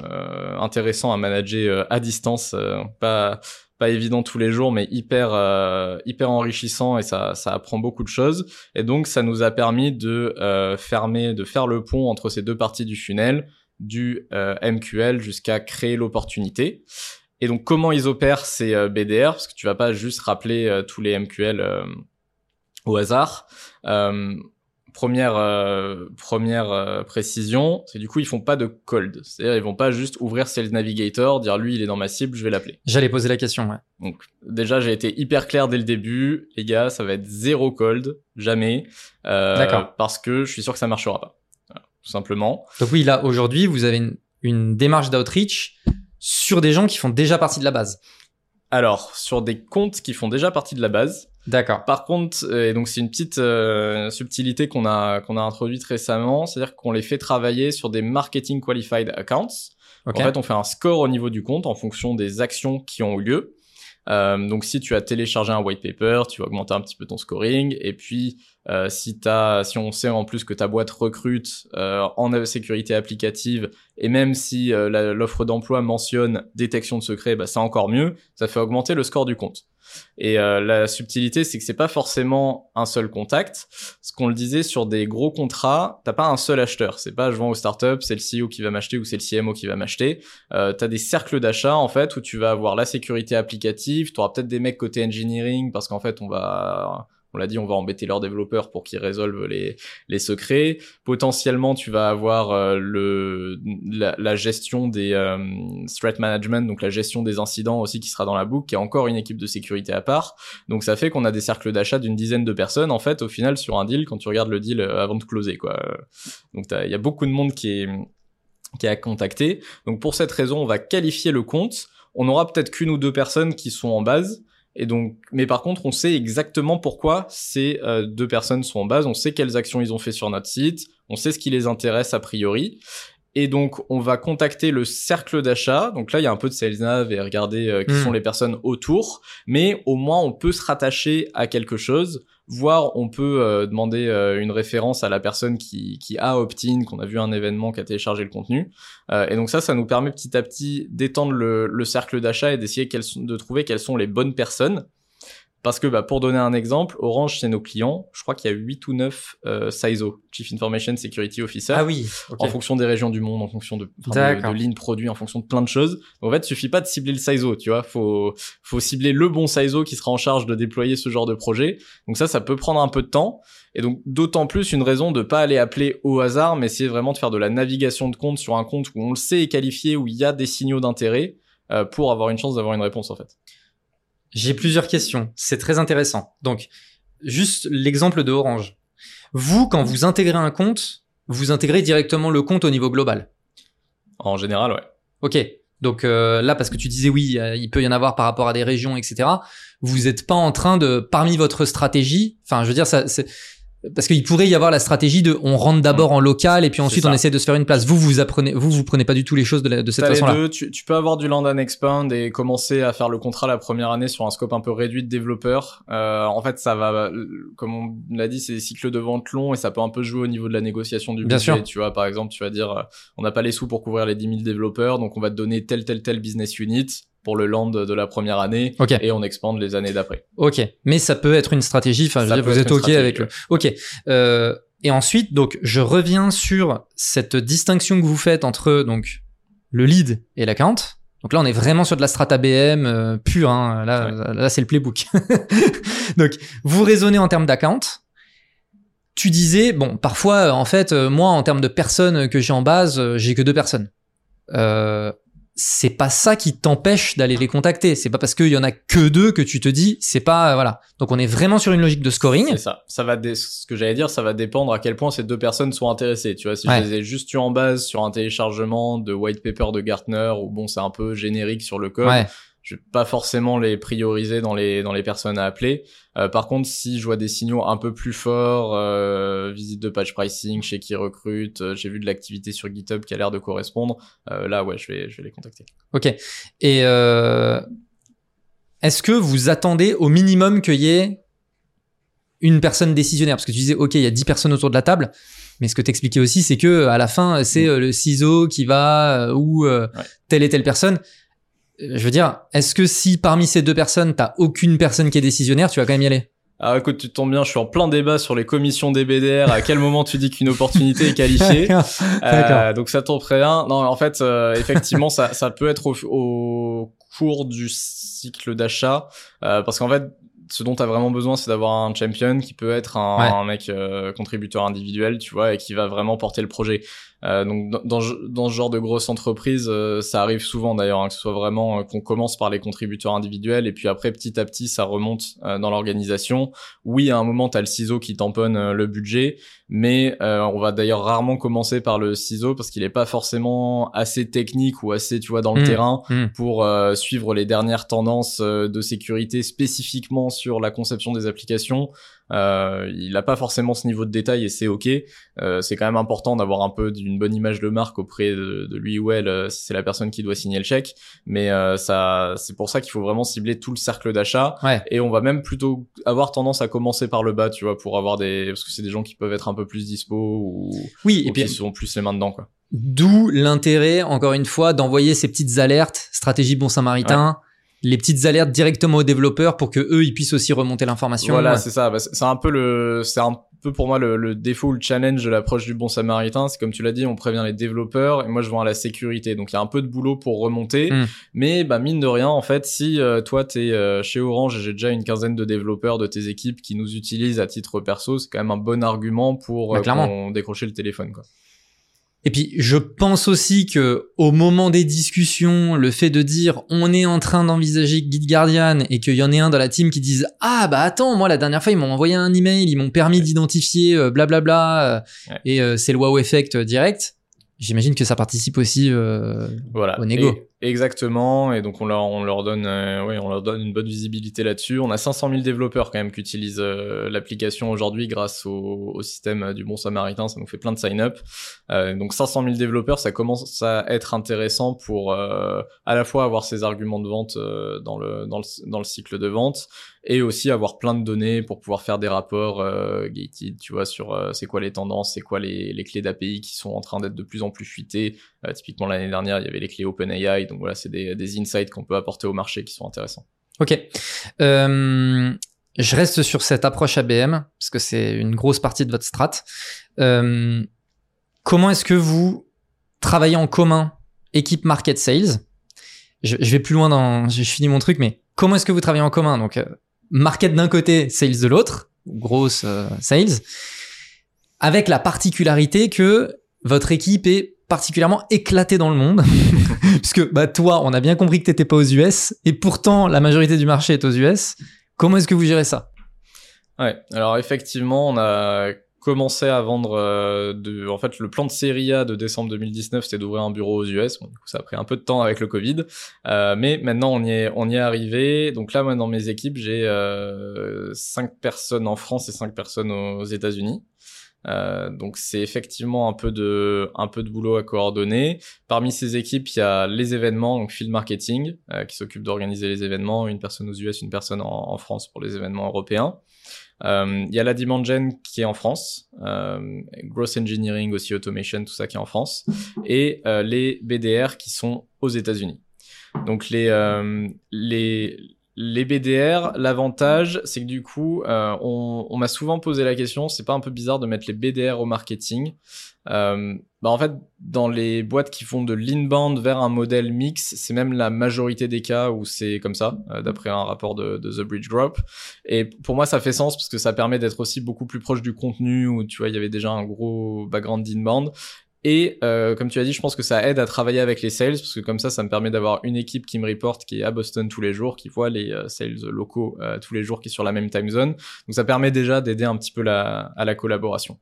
intéressant à manager à distance, pas pas évident tous les jours, mais hyper euh, hyper enrichissant et ça ça apprend beaucoup de choses. Et donc ça nous a permis de euh, fermer, de faire le pont entre ces deux parties du funnel, du euh, MQL jusqu'à créer l'opportunité. Et donc comment ils opèrent ces BDR parce que tu vas pas juste rappeler tous les MQL au hasard. Première euh, première euh, précision, c'est du coup ils font pas de cold, c'est-à-dire ils vont pas juste ouvrir Sales Navigator, dire lui il est dans ma cible, je vais l'appeler. J'allais poser la question, ouais. Donc déjà j'ai été hyper clair dès le début, les gars, ça va être zéro cold, jamais, euh, D'accord. parce que je suis sûr que ça marchera pas, tout simplement. Donc oui, là aujourd'hui vous avez une, une démarche d'outreach sur des gens qui font déjà partie de la base. Alors sur des comptes qui font déjà partie de la base, D'accord. Par contre, euh, et donc c'est une petite euh, subtilité qu'on a qu'on a introduite récemment, c'est-à-dire qu'on les fait travailler sur des marketing qualified accounts. En fait, on fait un score au niveau du compte en fonction des actions qui ont eu lieu. Euh, donc si tu as téléchargé un white paper, tu vas augmenter un petit peu ton scoring. Et puis euh, si t'as, si on sait en plus que ta boîte recrute euh, en sécurité applicative, et même si l'offre d'emploi mentionne détection de secret, bah c'est encore mieux. Ça fait augmenter le score du compte. Et euh, la subtilité, c'est que c'est pas forcément un seul contact. Ce qu'on le disait sur des gros contrats, t'as pas un seul acheteur. C'est pas je vends aux startups, c'est le CEO qui va m'acheter ou c'est le CMO qui va m'acheter. Euh, t'as des cercles d'achat en fait où tu vas avoir la sécurité applicative. Tu auras peut-être des mecs côté engineering parce qu'en fait on va on l'a dit, on va embêter leurs développeurs pour qu'ils résolvent les, les secrets. Potentiellement, tu vas avoir euh, le la, gestion des euh, threat management, donc la gestion des incidents aussi qui sera dans la boucle, qui est encore une équipe de sécurité à part. Donc ça fait qu'on a des cercles d'achat d'une dizaine de personnes en fait au final sur un deal quand tu regardes le deal euh, avant de closer quoi. Donc il y a beaucoup de monde qui est qui est à contacter. Donc pour cette raison, on va qualifier le compte. On aura peut-être qu'une ou deux personnes qui sont en base, et donc, mais par contre, on sait exactement pourquoi ces euh, deux personnes sont en base. On sait quelles actions ils ont fait sur notre site. On sait ce qui les intéresse a priori. Et donc, on va contacter le cercle d'achat. Donc là, il y a un peu de sales nav et regarder euh, qui hmm. sont les personnes autour. Mais au moins, on peut se rattacher à quelque chose. Voire, on peut euh, demander euh, une référence à la personne qui, qui a opt-in, qu'on a vu un événement, qui a téléchargé le contenu. et donc ça, ça nous permet petit à petit d'étendre le cercle d'achat et d'essayer de trouver quelles sont les bonnes personnes. Parce que bah, pour donner un exemple, Orange, c'est nos clients. Je crois qu'il y a 8 ou 9 euh, CISO, Chief Information Security Officer. Ah oui. En fonction des régions du monde, en fonction de, de, de lignes produits, en fonction de plein de choses. En fait, il suffit pas de cibler le CISO, tu vois. Faut, faut cibler le bon CISO qui sera en charge de déployer ce genre de projet. Donc ça, ça peut prendre un peu de temps. Et donc, d'autant plus une raison de pas aller appeler au hasard, mais c'est vraiment de faire de la navigation de compte sur un compte où on le sait est qualifié, où il y a des signaux d'intérêt, euh, pour avoir une chance d'avoir une réponse, en fait. J'ai plusieurs questions. C'est très intéressant. Donc, juste l'exemple de Orange. Vous, quand vous intégrez un compte, vous intégrez directement le compte au niveau global. En général, ouais. Ok. Donc euh, là, parce que tu disais oui, euh, il peut y en avoir par rapport à des régions, etc. Vous n'êtes pas en train de, parmi votre stratégie, enfin, je veux dire, ça, c'est, parce qu'il pourrait y avoir la stratégie de on rentre d'abord en local et puis ensuite on essaie de se faire une place. Vous vous apprenez, vous vous prenez pas du tout les choses de, la- de cette façon-là. tu, tu peux avoir du land and expand et commencer à faire le contrat la première année sur un scope un peu réduit de développeurs. Euh, en fait, ça va, comme on l'a dit, c'est des cycles de vente longs et ça peut un peu jouer au niveau de la négociation du Bien budget. sûr. Tu vois, par exemple, tu vas dire, euh, on n'a pas les sous pour couvrir les 10 000 développeurs, donc on va te donner tel, tel, tel business unit pour le land de la première année Ok. et on expande les années d'après. Ok. Mais ça peut être une stratégie. Enfin, je dire, vous êtes ok avec le. Ok. Euh, et ensuite, donc, je reviens sur cette distinction que vous faites entre donc le lead et l'account. Donc là, on est vraiment sur de la strata BM euh, pure. Hein. Là, là, c'est le playbook. donc, vous raisonnez en termes d'account. Tu disais, bon, parfois, en fait, euh, moi, en termes de personnes que j'ai en base, euh, j'ai que deux personnes. Euh, c'est pas ça qui t'empêche d'aller les contacter. C'est pas parce qu'il y en a que deux que tu te dis, c'est pas, euh, voilà. Donc, on est vraiment sur une logique de scoring. C'est ça. Ça va ce que j'allais dire, ça va dépendre à quel point ces deux personnes sont intéressées. Tu vois, si Ouais. je les ai juste eu en base sur un téléchargement de white paper de Gartner ou bon, c'est un peu générique sur le code. Ouais. Je vais pas forcément les prioriser dans les dans les personnes à appeler. Euh, par contre, si je vois des signaux un peu plus forts, euh, visite de patch pricing, chez qui recrute, euh, j'ai vu de l'activité sur GitHub qui a l'air de correspondre, euh, là ouais, je vais je vais les contacter. Ok. Et euh, est-ce que vous attendez au minimum qu'il y ait une personne décisionnaire? Parce que tu disais, ok, il y a 10 personnes autour de la table, mais ce que t'expliquais aussi, c'est que à la fin, c'est euh, le ciseau qui va ou euh, Ouais. telle et telle personne. Je veux dire, est-ce que si parmi ces deux personnes, t'as aucune personne qui est décisionnaire, tu vas quand même y aller? Ah écoute, tu tombes bien, je suis en plein débat sur les commissions des BDR. À quel moment tu dis qu'une opportunité est qualifiée D'accord. Euh, donc ça tombe très bien. Non, en fait, euh, effectivement, ça, ça peut être au, au cours du cycle d'achat, euh, parce qu'en fait, ce dont tu as vraiment besoin, c'est d'avoir un champion qui peut être un, Ouais. un mec euh, contributeur individuel, tu vois, et qui va vraiment porter le projet. Euh, donc dans, dans, ce- genre de grosse entreprise, euh, ça arrive souvent d'ailleurs, hein, que ce soit vraiment euh, qu'on commence par les contributeurs individuels et puis après petit à petit ça remonte euh, dans l'organisation. Oui, à un moment tu as le ciseau qui tamponne euh, le budget, mais euh, on va d'ailleurs rarement commencer par le ciseau parce qu'il est pas forcément assez technique ou assez tu vois dans le Mm. terrain Mm. pour euh, suivre les dernières tendances de sécurité spécifiquement sur la conception des applications. Euh, il n'a pas forcément ce niveau de détail et c'est ok. Euh, c'est quand même important d'avoir un peu d'une bonne image de marque auprès de, de lui ou elle euh, si c'est la personne qui doit signer le chèque. Mais euh, ça, c'est pour ça qu'il faut vraiment cibler tout le cercle d'achat. Ouais. Et on va même plutôt avoir tendance à commencer par le bas, tu vois, pour avoir des, parce que c'est des gens qui peuvent être un peu plus dispo ou, Oui, ou et puis qui sont plus les mains dedans, quoi. D'où l'intérêt, encore une fois, d'envoyer ces petites alertes, stratégie bon samaritain, les petites alertes directement aux développeurs pour que eux ils puissent aussi remonter l'information. Voilà, Ouais. c'est ça. Bah, c'est un peu le, c'est un peu pour moi le, le défaut ou le challenge de l'approche du bon samaritain. C'est comme tu l'as dit, on prévient les développeurs et moi je vois à la sécurité. Donc il y a un peu de boulot pour remonter. Mm. Mais bah mine de rien, en fait, si euh, toi t'es euh, chez Orange et j'ai déjà une quinzaine de développeurs de tes équipes qui nous utilisent à titre perso, c'est quand même un bon argument pour Bah, euh, décrocher le téléphone, quoi. Et puis je pense aussi que au moment des discussions, le fait de dire on est en train d'envisager Git Guardian et qu'il y en ait un dans la team qui dise ah bah attends moi la dernière fois ils m'ont envoyé un email, ils m'ont permis d'identifier euh, blablabla euh, Ouais. et euh, c'est le wow effect euh, direct. J'imagine que ça participe aussi. euh, Voilà. Au négo. Et- exactement. Et donc on leur, on leur donne, euh, ouais, on leur donne une bonne visibilité là-dessus. On a 500 000 développeurs quand même qui utilisent euh, l'application aujourd'hui grâce au, au système euh, du Bon Samaritain. Ça nous fait plein de sign-up. Euh, donc 500 000 développeurs, ça commence à être intéressant pour euh, à la fois avoir ces arguments de vente euh, dans le dans le dans le cycle de vente et aussi avoir plein de données pour pouvoir faire des rapports euh, gated, tu vois, sur euh, c'est quoi les tendances, c'est quoi les, les clés d'API qui sont en train d'être de plus en plus fuitées. Euh, typiquement l'année dernière, il y avait les clés OpenAI, donc voilà, c'est des, des insights qu'on peut apporter au marché qui sont intéressants. Ok. Euh, je reste sur cette approche ABM parce que c'est une grosse partie de votre strat. Euh, comment est-ce que vous travaillez en commun équipe market sales? Je, je vais plus loin dans, je finis mon truc, mais comment est-ce que vous travaillez en commun? Donc market d'un côté, sales de l'autre, grosse euh, sales, avec la particularité que votre équipe est particulièrement éclatée dans le monde, puisque bah toi, on a bien compris que t'étais pas aux US, et pourtant la majorité du marché est aux US. Comment est-ce que vous gérez ça? Ouais, alors effectivement, on a commençait à vendre euh, de en fait le plan de série A de décembre 2019 c'était d'ouvrir un bureau aux US bon, du coup ça a pris un peu de temps avec le Covid euh, mais maintenant on y est on y est arrivé donc là moi dans mes équipes j'ai euh, cinq personnes en France et cinq personnes aux États-Unis euh, donc c'est effectivement un peu de un peu de boulot à coordonner. Parmi ces équipes, il y a les événements, donc field marketing, euh, qui s'occupe d'organiser les événements, une personne aux US, une personne en, en France pour les événements européens. Euh, il y a la demand gen qui est en France, euh, growth engineering aussi automation, tout ça qui est en France, et euh, les BDR qui sont aux États-Unis. Donc les les les BDR, l'avantage, c'est que du coup, on, m'a souvent posé la question, c'est pas un peu bizarre de mettre les BDR au marketing bah en fait, dans les boîtes qui font de l'inbound vers un modèle mix, c'est même la majorité des cas où c'est comme ça, euh, d'après un rapport de, The Bridge Group. Et pour moi, ça fait sens parce que ça permet d'être aussi beaucoup plus proche du contenu où tu vois, il y avait déjà un gros background d'inbound. Et euh, comme tu as dit, je pense que ça aide à travailler avec les sales parce que comme ça, ça me permet d'avoir une équipe qui me reporte, qui est à Boston tous les jours, qui voit les euh, sales locaux euh, tous les jours, qui est sur la même time zone. Donc ça permet déjà d'aider un petit peu la, à la collaboration.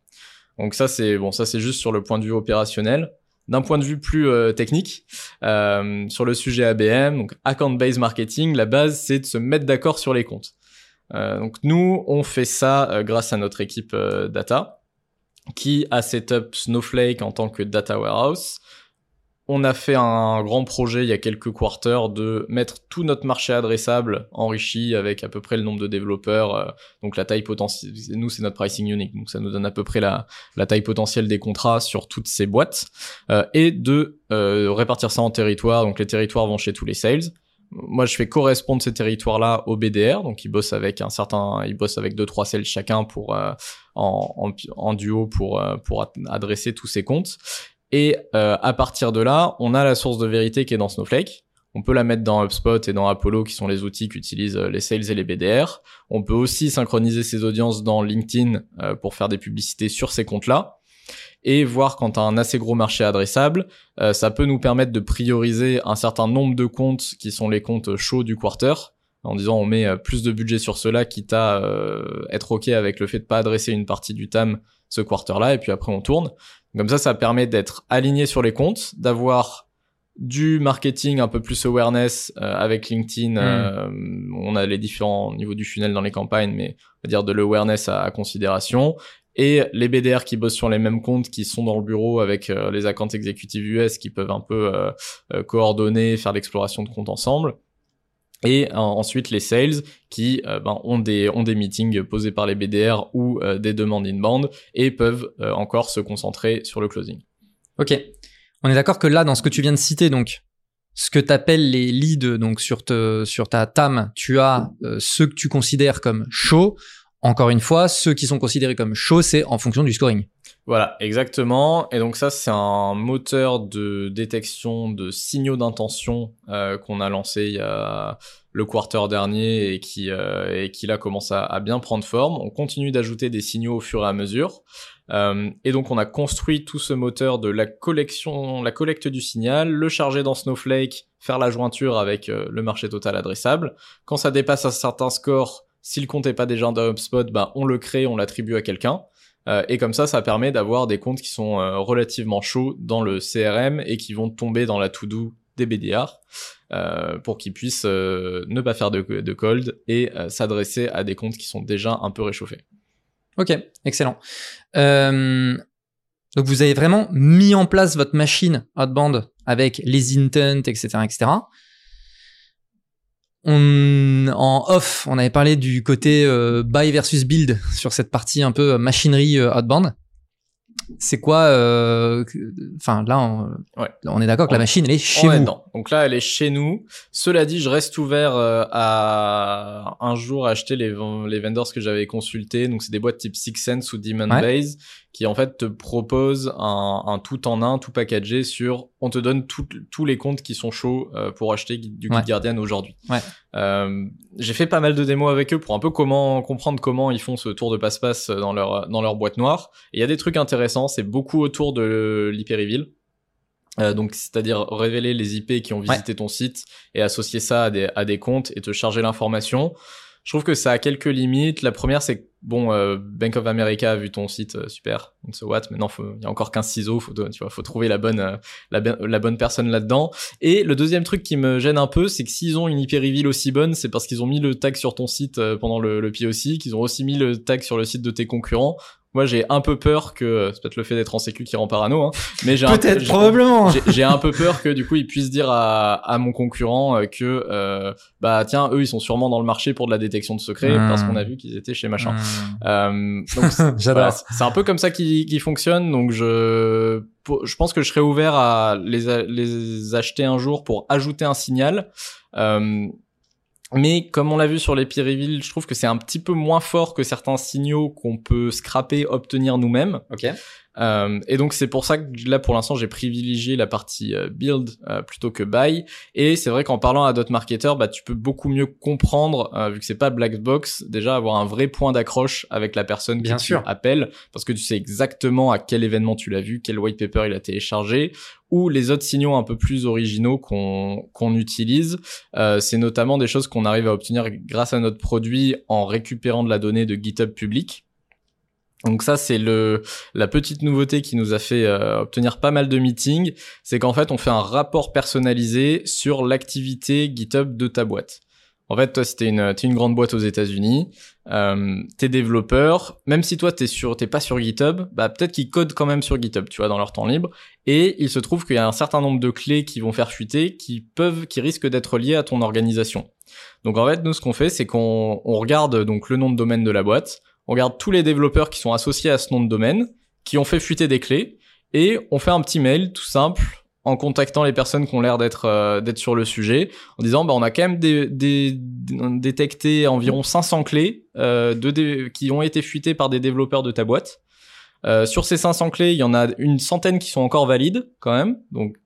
Donc ça c'est juste sur le point de vue opérationnel. D'un point de vue plus euh, technique, euh, sur le sujet ABM, donc account based marketing, la base c'est de se mettre d'accord sur les comptes. Euh, donc nous on fait ça grâce à notre équipe data qui a setup Snowflake en tant que data warehouse. On a fait un grand projet il y a quelques quarters de mettre tout notre marché adressable enrichi avec à peu près le nombre de développeurs, euh, donc la taille potentielle. Nous, c'est notre pricing unique, donc ça nous donne à peu près la, taille potentielle des contrats sur toutes ces boîtes euh, et de euh, répartir ça en territoires. Donc les territoires vont chez tous les sales. Moi, je fais correspondre ces territoires-là au BDR, donc ils bossent avec un certain, ils bossent avec deux trois sales chacun pour en, duo pour pour adresser tous ces comptes. Et euh, à partir de là, on a la source de vérité qui est dans Snowflake. On peut la mettre dans HubSpot et dans Apollo, qui sont les outils qu'utilisent euh, les sales et les BDR. On peut aussi synchroniser ces audiences dans LinkedIn euh, pour faire des publicités sur ces comptes-là. Et voir quand tu as un assez gros marché adressable, euh, ça peut nous permettre de prioriser un certain nombre de comptes qui sont les comptes chauds du quarter, en disant on met plus de budget sur cela, quitte à être OK avec le fait de pas adresser une partie du TAM ce quarter-là, et puis après on tourne. Comme ça, ça permet d'être aligné sur les comptes, d'avoir du marketing un peu plus awareness euh, avec LinkedIn. Mm. Euh, on a les différents niveaux du funnel dans les campagnes, mais on va dire de l'awareness à, à, considération. Et les BDR qui bossent sur les mêmes comptes, qui sont dans le bureau avec euh, les accounts exécutifs US, qui peuvent un peu coordonner, faire l'exploration de comptes ensemble et ensuite les sales qui euh, ben, ont des ont des meetings posés par les BDR ou euh, des demandes inbound et peuvent euh, encore se concentrer sur le closing. Ok, on est d'accord que là dans ce que tu viens de citer donc ce que tu appelles les leads donc sur te, sur ta TAM, tu as ceux que tu considères comme chauds. Encore une fois, ceux qui sont considérés comme chauds, c'est en fonction du scoring. Voilà, exactement. Et donc ça, c'est un moteur de détection de signaux d'intention euh, qu'on a lancé il y a le quarter dernier et qui, euh, et qui là commence à, bien prendre forme. On continue d'ajouter des signaux au fur et à mesure. Euh, et donc on a construit tout ce moteur de la collection, la collecte du signal, le charger dans Snowflake, faire la jointure avec le marché total adressable. Quand ça dépasse un certain score, si le compte pas déjà dans HubSpot, bah, on le crée, on l'attribue à quelqu'un. Euh, et comme ça, ça permet d'avoir des comptes qui sont euh, relativement chauds dans le CRM et qui vont tomber dans la to-do des BDR euh, pour qu'ils puissent ne pas faire de, cold et s'adresser à des comptes qui sont déjà un peu réchauffés. Ok, excellent. donc vous avez vraiment mis en place votre machine outbound avec les intent, etc., etc on, en off, on avait parlé du côté euh, buy versus build sur cette partie un peu machinerie euh, outbound. C'est quoi euh, Enfin, là, on, ouais. on est d'accord que la machine, elle est chez on vous. Donc là, elle est chez nous. Cela dit, je reste ouvert euh, à un jour acheter les, les vendors que j'avais consultés. Donc, c'est des boîtes type Six Sense ou Demon ouais. Base qui en fait te propose un, un, tout en un, tout packagé sur on te donne tous les comptes qui sont chauds euh, pour acheter du Guide ouais. Guardian aujourd'hui. Ouais. Euh, j'ai fait pas mal de démos avec eux pour un peu comment comprendre comment ils font ce tour de passe-passe dans leur dans leur boîte noire. Et il y a des trucs intéressants, c'est beaucoup autour de l'IP reveal. Euh, donc, c'est-à-dire révéler les IP qui ont visité ouais. ton site et associer ça à des, à des comptes et te charger l'information. Je trouve que ça a quelques limites. La première, c'est que, bon, euh, Bank of America a vu ton site, euh, super, so what? Maintenant, il y a encore 15 ciseaux, faut, tu vois, faut trouver la bonne, euh, la, bonne personne là-dedans. Et le deuxième truc qui me gêne un peu, c'est que s'ils ont une IP reveal aussi bonne, c'est parce qu'ils ont mis le tag sur ton site pendant le, le POC, qu'ils ont aussi mis le tag sur le site de tes concurrents. Moi, j'ai un peu peur que c'est peut-être le fait d'être en sécu qui rend parano, hein, mais j'ai peut-être probablement. J'ai un peu peur que du coup ils puissent dire à, à mon concurrent euh, que euh, bah tiens eux ils sont sûrement dans le marché pour de la détection de secrets mmh. parce qu'on a vu qu'ils étaient chez machin. Mmh. Euh, J'adore. c'est un peu comme ça qui qui fonctionne, donc je je pense que je serais ouvert à les les acheter un jour pour ajouter un signal. Euh, mais comme on l'a vu sur les peer je trouve que c'est un petit peu moins fort que certains signaux qu'on peut scraper, obtenir nous-mêmes. Euh, et donc c'est pour ça que là pour l'instant j'ai privilégié la partie euh, build euh, plutôt que buy. Et c'est vrai qu'en parlant à d'autres marketeurs, bah tu peux beaucoup mieux comprendre vu que c'est pas black box, déjà avoir un vrai point d'accroche avec la personne Bien que sûr. tu appelles parce que tu sais exactement à quel événement tu l'as vu, quel white paper il a téléchargé ou les autres signaux un peu plus originaux qu'on qu'on utilise. c'est notamment des choses qu'on arrive à obtenir grâce à notre produit en récupérant de la donnée de GitHub public. Donc ça c'est le la petite nouveauté qui nous a fait euh, obtenir pas mal de meetings, c'est qu'en fait on fait un rapport personnalisé sur l'activité GitHub de ta boîte. En fait toi si t'es une une grande boîte aux États-Unis, euh, t'es développeur, même si toi t'es sur t'es pas sur GitHub, bah peut-être qu'ils codent quand même sur GitHub, tu vois, dans leur temps libre. Et il se trouve qu'il y a un certain nombre de clés qui vont faire fuiter, qui peuvent, qui risquent d'être liées à ton organisation. Donc en fait nous ce qu'on fait c'est qu'on on regarde donc le nom de domaine de la boîte on regarde tous les développeurs qui sont associés à ce nom de domaine, qui ont fait fuiter des clés, et on fait un petit mail tout simple en contactant les personnes qui ont l'air d'être euh, sur le sujet, en disant bah on a quand même détecté environ 500 clés euh, qui ont été fuitées par des développeurs de ta boîte. Euh, sur ces 500 clés, il y en a une centaine qui sont encore valides quand même, donc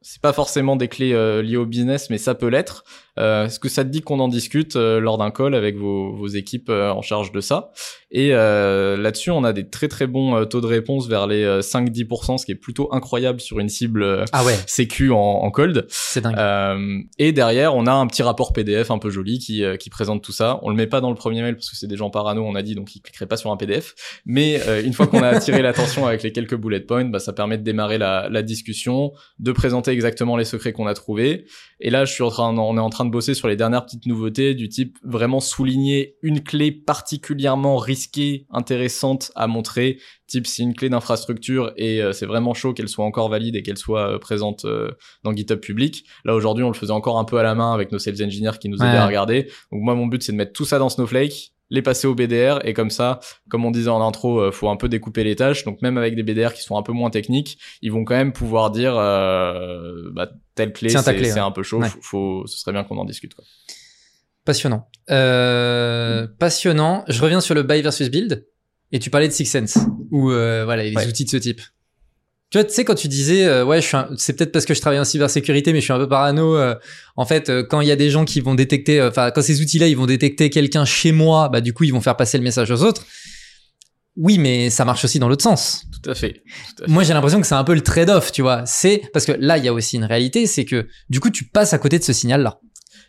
c'est pas forcément des clés liées au business, mais ça peut l'être. Euh, Est-ce que ça te dit qu'on en discute euh, lors d'un call avec vos, vos équipes euh, en charge de ça? Et là-dessus, on a des très très bons taux de réponse vers les 5-10%, ce qui est plutôt incroyable sur une cible ah ouais. sécu en, en cold. C'est dingue. et derrière, on a un petit rapport PDF un peu joli qui, qui présente tout ça. On le met pas dans le premier mail parce que c'est des gens parano, on a dit, donc ils cliqueraient pas sur un PDF. Mais une fois qu'on a attiré l'attention avec les quelques bullet points, bah, ça permet de démarrer la, la discussion, de présenter exactement les secrets qu'on a trouvés. Et là, je suis en train, on est en train de bosser sur les dernières petites nouveautés du type vraiment souligner une clé particulièrement risquée, intéressante à montrer. Type, si une clé d'infrastructure et euh, c'est vraiment chaud qu'elle soit encore valide et qu'elle soit euh, présente euh, dans GitHub public. Là, aujourd'hui, on le faisait encore un peu à la main avec nos sales engineers qui nous aidaient à regarder. Donc moi, mon but, c'est de mettre tout ça dans Snowflake les passer au BDR et comme ça, comme on disait en intro, euh, faut un peu découper les tâches. Donc même avec des BDR qui sont un peu moins techniques, ils vont quand même pouvoir dire euh, bah, telle clé c'est un peu chaud, faut, ce serait bien qu'on en discute. Quoi. Passionnant. Euh, mm. Passionnant. Je reviens sur le buy versus build et tu parlais de Six Sense ou euh, voilà les outils de ce type. Tu vois, tu sais, quand tu disais, euh, ouais, c'est peut-être parce que je travaille en cybersécurité, mais je suis un peu parano. Euh, en fait, euh, quand il y a des gens qui vont détecter, enfin, quand ces outils-là, ils vont détecter quelqu'un chez moi, bah, du coup, ils vont faire passer le message aux autres. Oui, mais ça marche aussi dans l'autre sens. Tout à fait. Moi, j'ai l'impression que c'est un peu le trade-off, tu vois. C'est parce que là, il y a aussi une réalité, c'est que du coup, tu passes à côté de ce signal-là.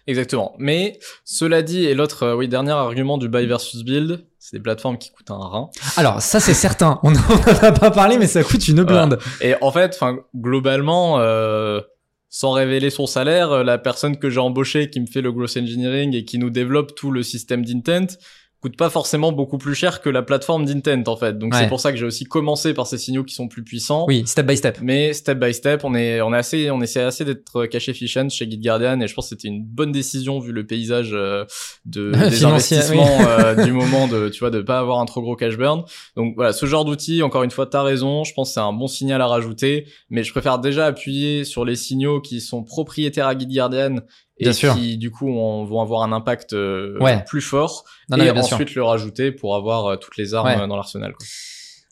Exactement. Mais cela dit, et l'autre, oui, dernier argument du buy versus build, c'est des plateformes qui coûtent un rein. Alors ça c'est certain, on n'en a pas parlé mais ça coûte une blinde. Et en fait, enfin globalement, euh, sans révéler son salaire, la personne que j'ai embauchée qui me fait le gross engineering et qui nous développe tout le système d'intent, coûte pas forcément beaucoup plus cher que la plateforme d'intent en fait. Donc c'est pour ça que j'ai aussi commencé par ces signaux qui sont plus puissants. Oui, step by step. Mais step by step, on est on est assez on essaie assez d'être cash efficient chez GitGuardian et je pense que c'était une bonne décision vu le paysage euh, de des investissements euh, du moment de tu vois de pas avoir un trop gros cash burn. Donc voilà, ce genre d'outil encore une fois tu as raison, je pense que c'est un bon signal à rajouter, mais je préfère déjà appuyer sur les signaux qui sont propriétaires à GitGuardian et qui du coup vont avoir un impact euh, plus fort et ensuite le rajouter pour avoir euh, toutes les armes euh, dans l'arsenal.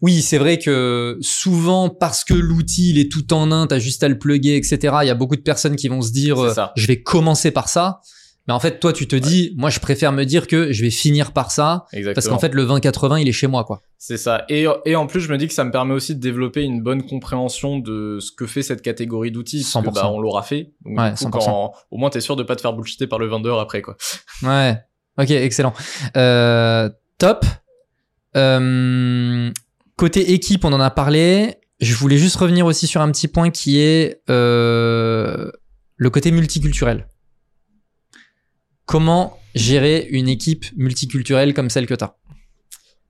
Oui, c'est vrai que souvent parce que l'outil il est tout en un, t'as juste à le plugger, etc. Il y a beaucoup de personnes qui vont se dire je vais commencer par ça. Mais en fait, toi, tu te dis, moi, je préfère me dire que je vais finir par ça. Exactement. Parce qu'en fait, le 20-80, il est chez moi, quoi. C'est ça. Et, et en plus, je me dis que ça me permet aussi de développer une bonne compréhension de ce que fait cette catégorie d'outils. Parce bah, on l'aura fait. Donc, ouais, au moins, t'es sûr de pas te faire bullshiter par le vendeur après, quoi. Ouais. Ok, excellent. Euh, top. Euh, côté équipe, on en a parlé. Je voulais juste revenir aussi sur un petit point qui est euh, le côté multiculturel. Comment gérer une équipe multiculturelle comme celle que tu as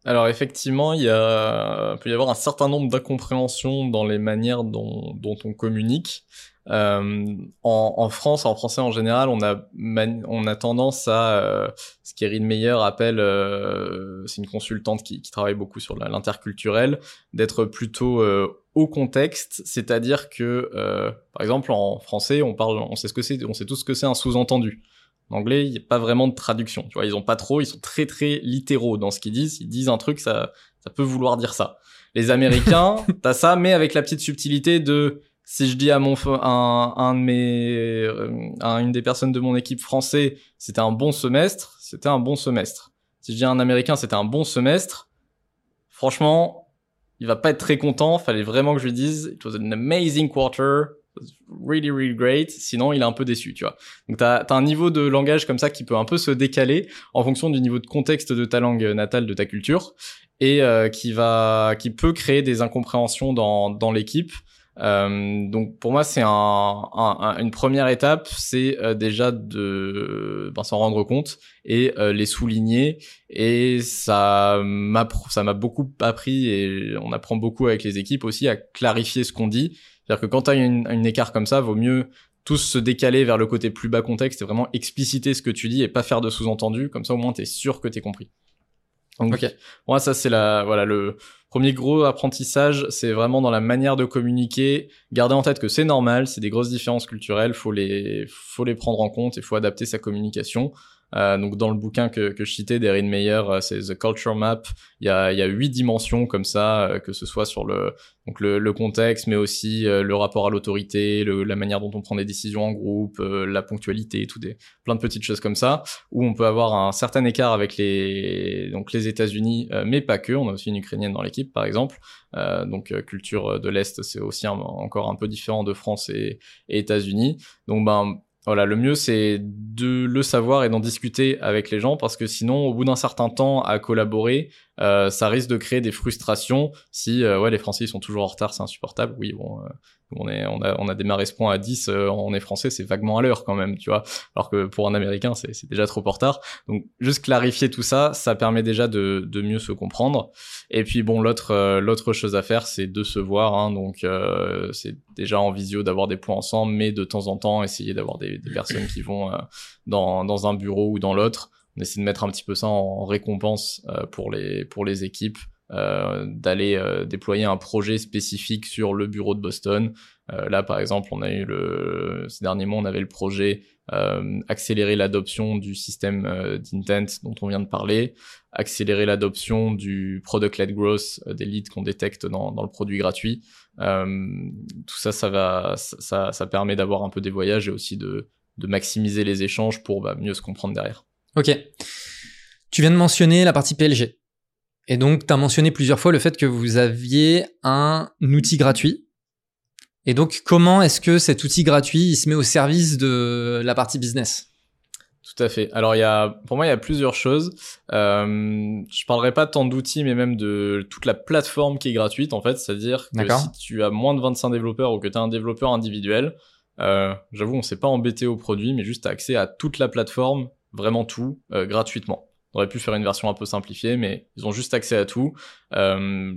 alors effectivement, il y a, peut y avoir un certain nombre d'incompréhensions dans les manières dont, on communique. Euh, en, France, en français en général, on a, tendance à euh, ce qu'Erin Meyer appelle, euh, c'est une consultante qui, qui, travaille beaucoup sur l'interculturel, d'être plutôt euh, au contexte, c'est-à-dire que, euh, par exemple, en français, on parle, on sait ce que c'est, on sait tout ce que c'est un sous-entendu. En anglais, il n'y a pas vraiment de traduction. Tu vois, ils ont pas trop, ils sont très très littéraux dans ce qu'ils disent. Ils disent un truc, ça, ça peut vouloir dire ça. Les Américains, t'as ça, mais avec la petite subtilité de si je dis à mon un, un de mes euh, à une des personnes de mon équipe français c'était un bon semestre c'était un bon semestre si je dis à un américain c'était un bon semestre franchement il va pas être très content fallait vraiment que je lui dise it was an amazing quarter really really great sinon il est un peu déçu tu vois donc t'as as un niveau de langage comme ça qui peut un peu se décaler en fonction du niveau de contexte de ta langue natale de ta culture et euh, qui va qui peut créer des incompréhensions dans dans l'équipe euh, donc pour moi c'est un, un, une première étape, c'est euh, déjà de ben, s'en rendre compte et les souligner et ça m'a ça m'a beaucoup appris et on apprend beaucoup avec les équipes aussi à clarifier ce qu'on dit. C'est-à-dire que quand tu as une, une écart comme ça, vaut mieux tous se décaler vers le côté plus bas contexte et vraiment expliciter ce que tu dis et pas faire de sous-entendu. Comme ça au moins tu es sûr que tu compris. Donc, ok. Moi, ça c'est la voilà le Premier gros apprentissage, c'est vraiment dans la manière de communiquer. Gardez en tête que c'est normal, c'est des grosses différences culturelles, faut les, faut les prendre en compte et faut adapter sa communication. Euh, donc dans le bouquin que, que je citais d'Erin Meyer, euh, c'est The Culture Map. Il y a, il y a huit dimensions comme ça, euh, que ce soit sur le, donc le, le contexte, mais aussi le rapport à l'autorité, la manière dont on prend des décisions en groupe, la ponctualité, tout des plein de petites choses comme ça, où on peut avoir un certain écart avec les donc les États-Unis, mais pas que. On a aussi une Ukrainienne dans l'équipe, par exemple. donc culture de l'est, c'est aussi encore un peu différent de France et, et États-Unis. Donc ben voilà, le mieux c'est de le savoir et d'en discuter avec les gens parce que sinon, au bout d'un certain temps à collaborer, euh, ça risque de créer des frustrations. Si euh, ouais, les Français ils sont toujours en retard, c'est insupportable. Oui, bon, euh, on est, on a, on a démarré ce point à 10, on est français, c'est vaguement à l'heure quand même, tu vois. Alors que pour un Américain, c'est déjà trop en retard. Donc juste clarifier tout ça, ça permet déjà de, de mieux se comprendre. Et puis bon, l'autre, l'autre chose à faire, c'est de se voir. Hein, donc c'est déjà en visio d'avoir des points ensemble, mais de temps en temps essayer d'avoir des, des, personnes qui vont dans, dans un bureau ou dans l'autre on essaie de mettre un petit peu ça en récompense euh, pour les pour les équipes euh, d'aller euh, déployer un projet spécifique sur le bureau de Boston. Euh, là, par exemple, on a eu le ces derniers mois, on avait le projet accélérer l'adoption du système d'intent dont on vient de parler, accélérer l'adoption du product-led growth des leads qu'on détecte dans, dans le produit gratuit. tout ça, ça va, ça, ça permet d'avoir un peu des voyages et aussi de, de maximiser les échanges pour bah, mieux se comprendre derrière. Ok. Tu viens de mentionner la partie PLG. Et donc, tu as mentionné plusieurs fois le fait que vous aviez un outil gratuit. Et donc, comment est-ce que cet outil gratuit, il se met au service de la partie business? Tout à fait. Alors il y a, pour moi, il y a plusieurs choses. Euh, je parlerai pas tant d'outils, mais même de toute la plateforme qui est gratuite en fait. C'est-à-dire que si tu as moins de 25 développeurs ou que tu as un développeur individuel, euh, j'avoue, on s'est pas embêté au produit, mais juste accès à toute la plateforme vraiment tout euh, gratuitement. On aurait pu faire une version un peu simplifiée, mais ils ont juste accès à tout. Euh,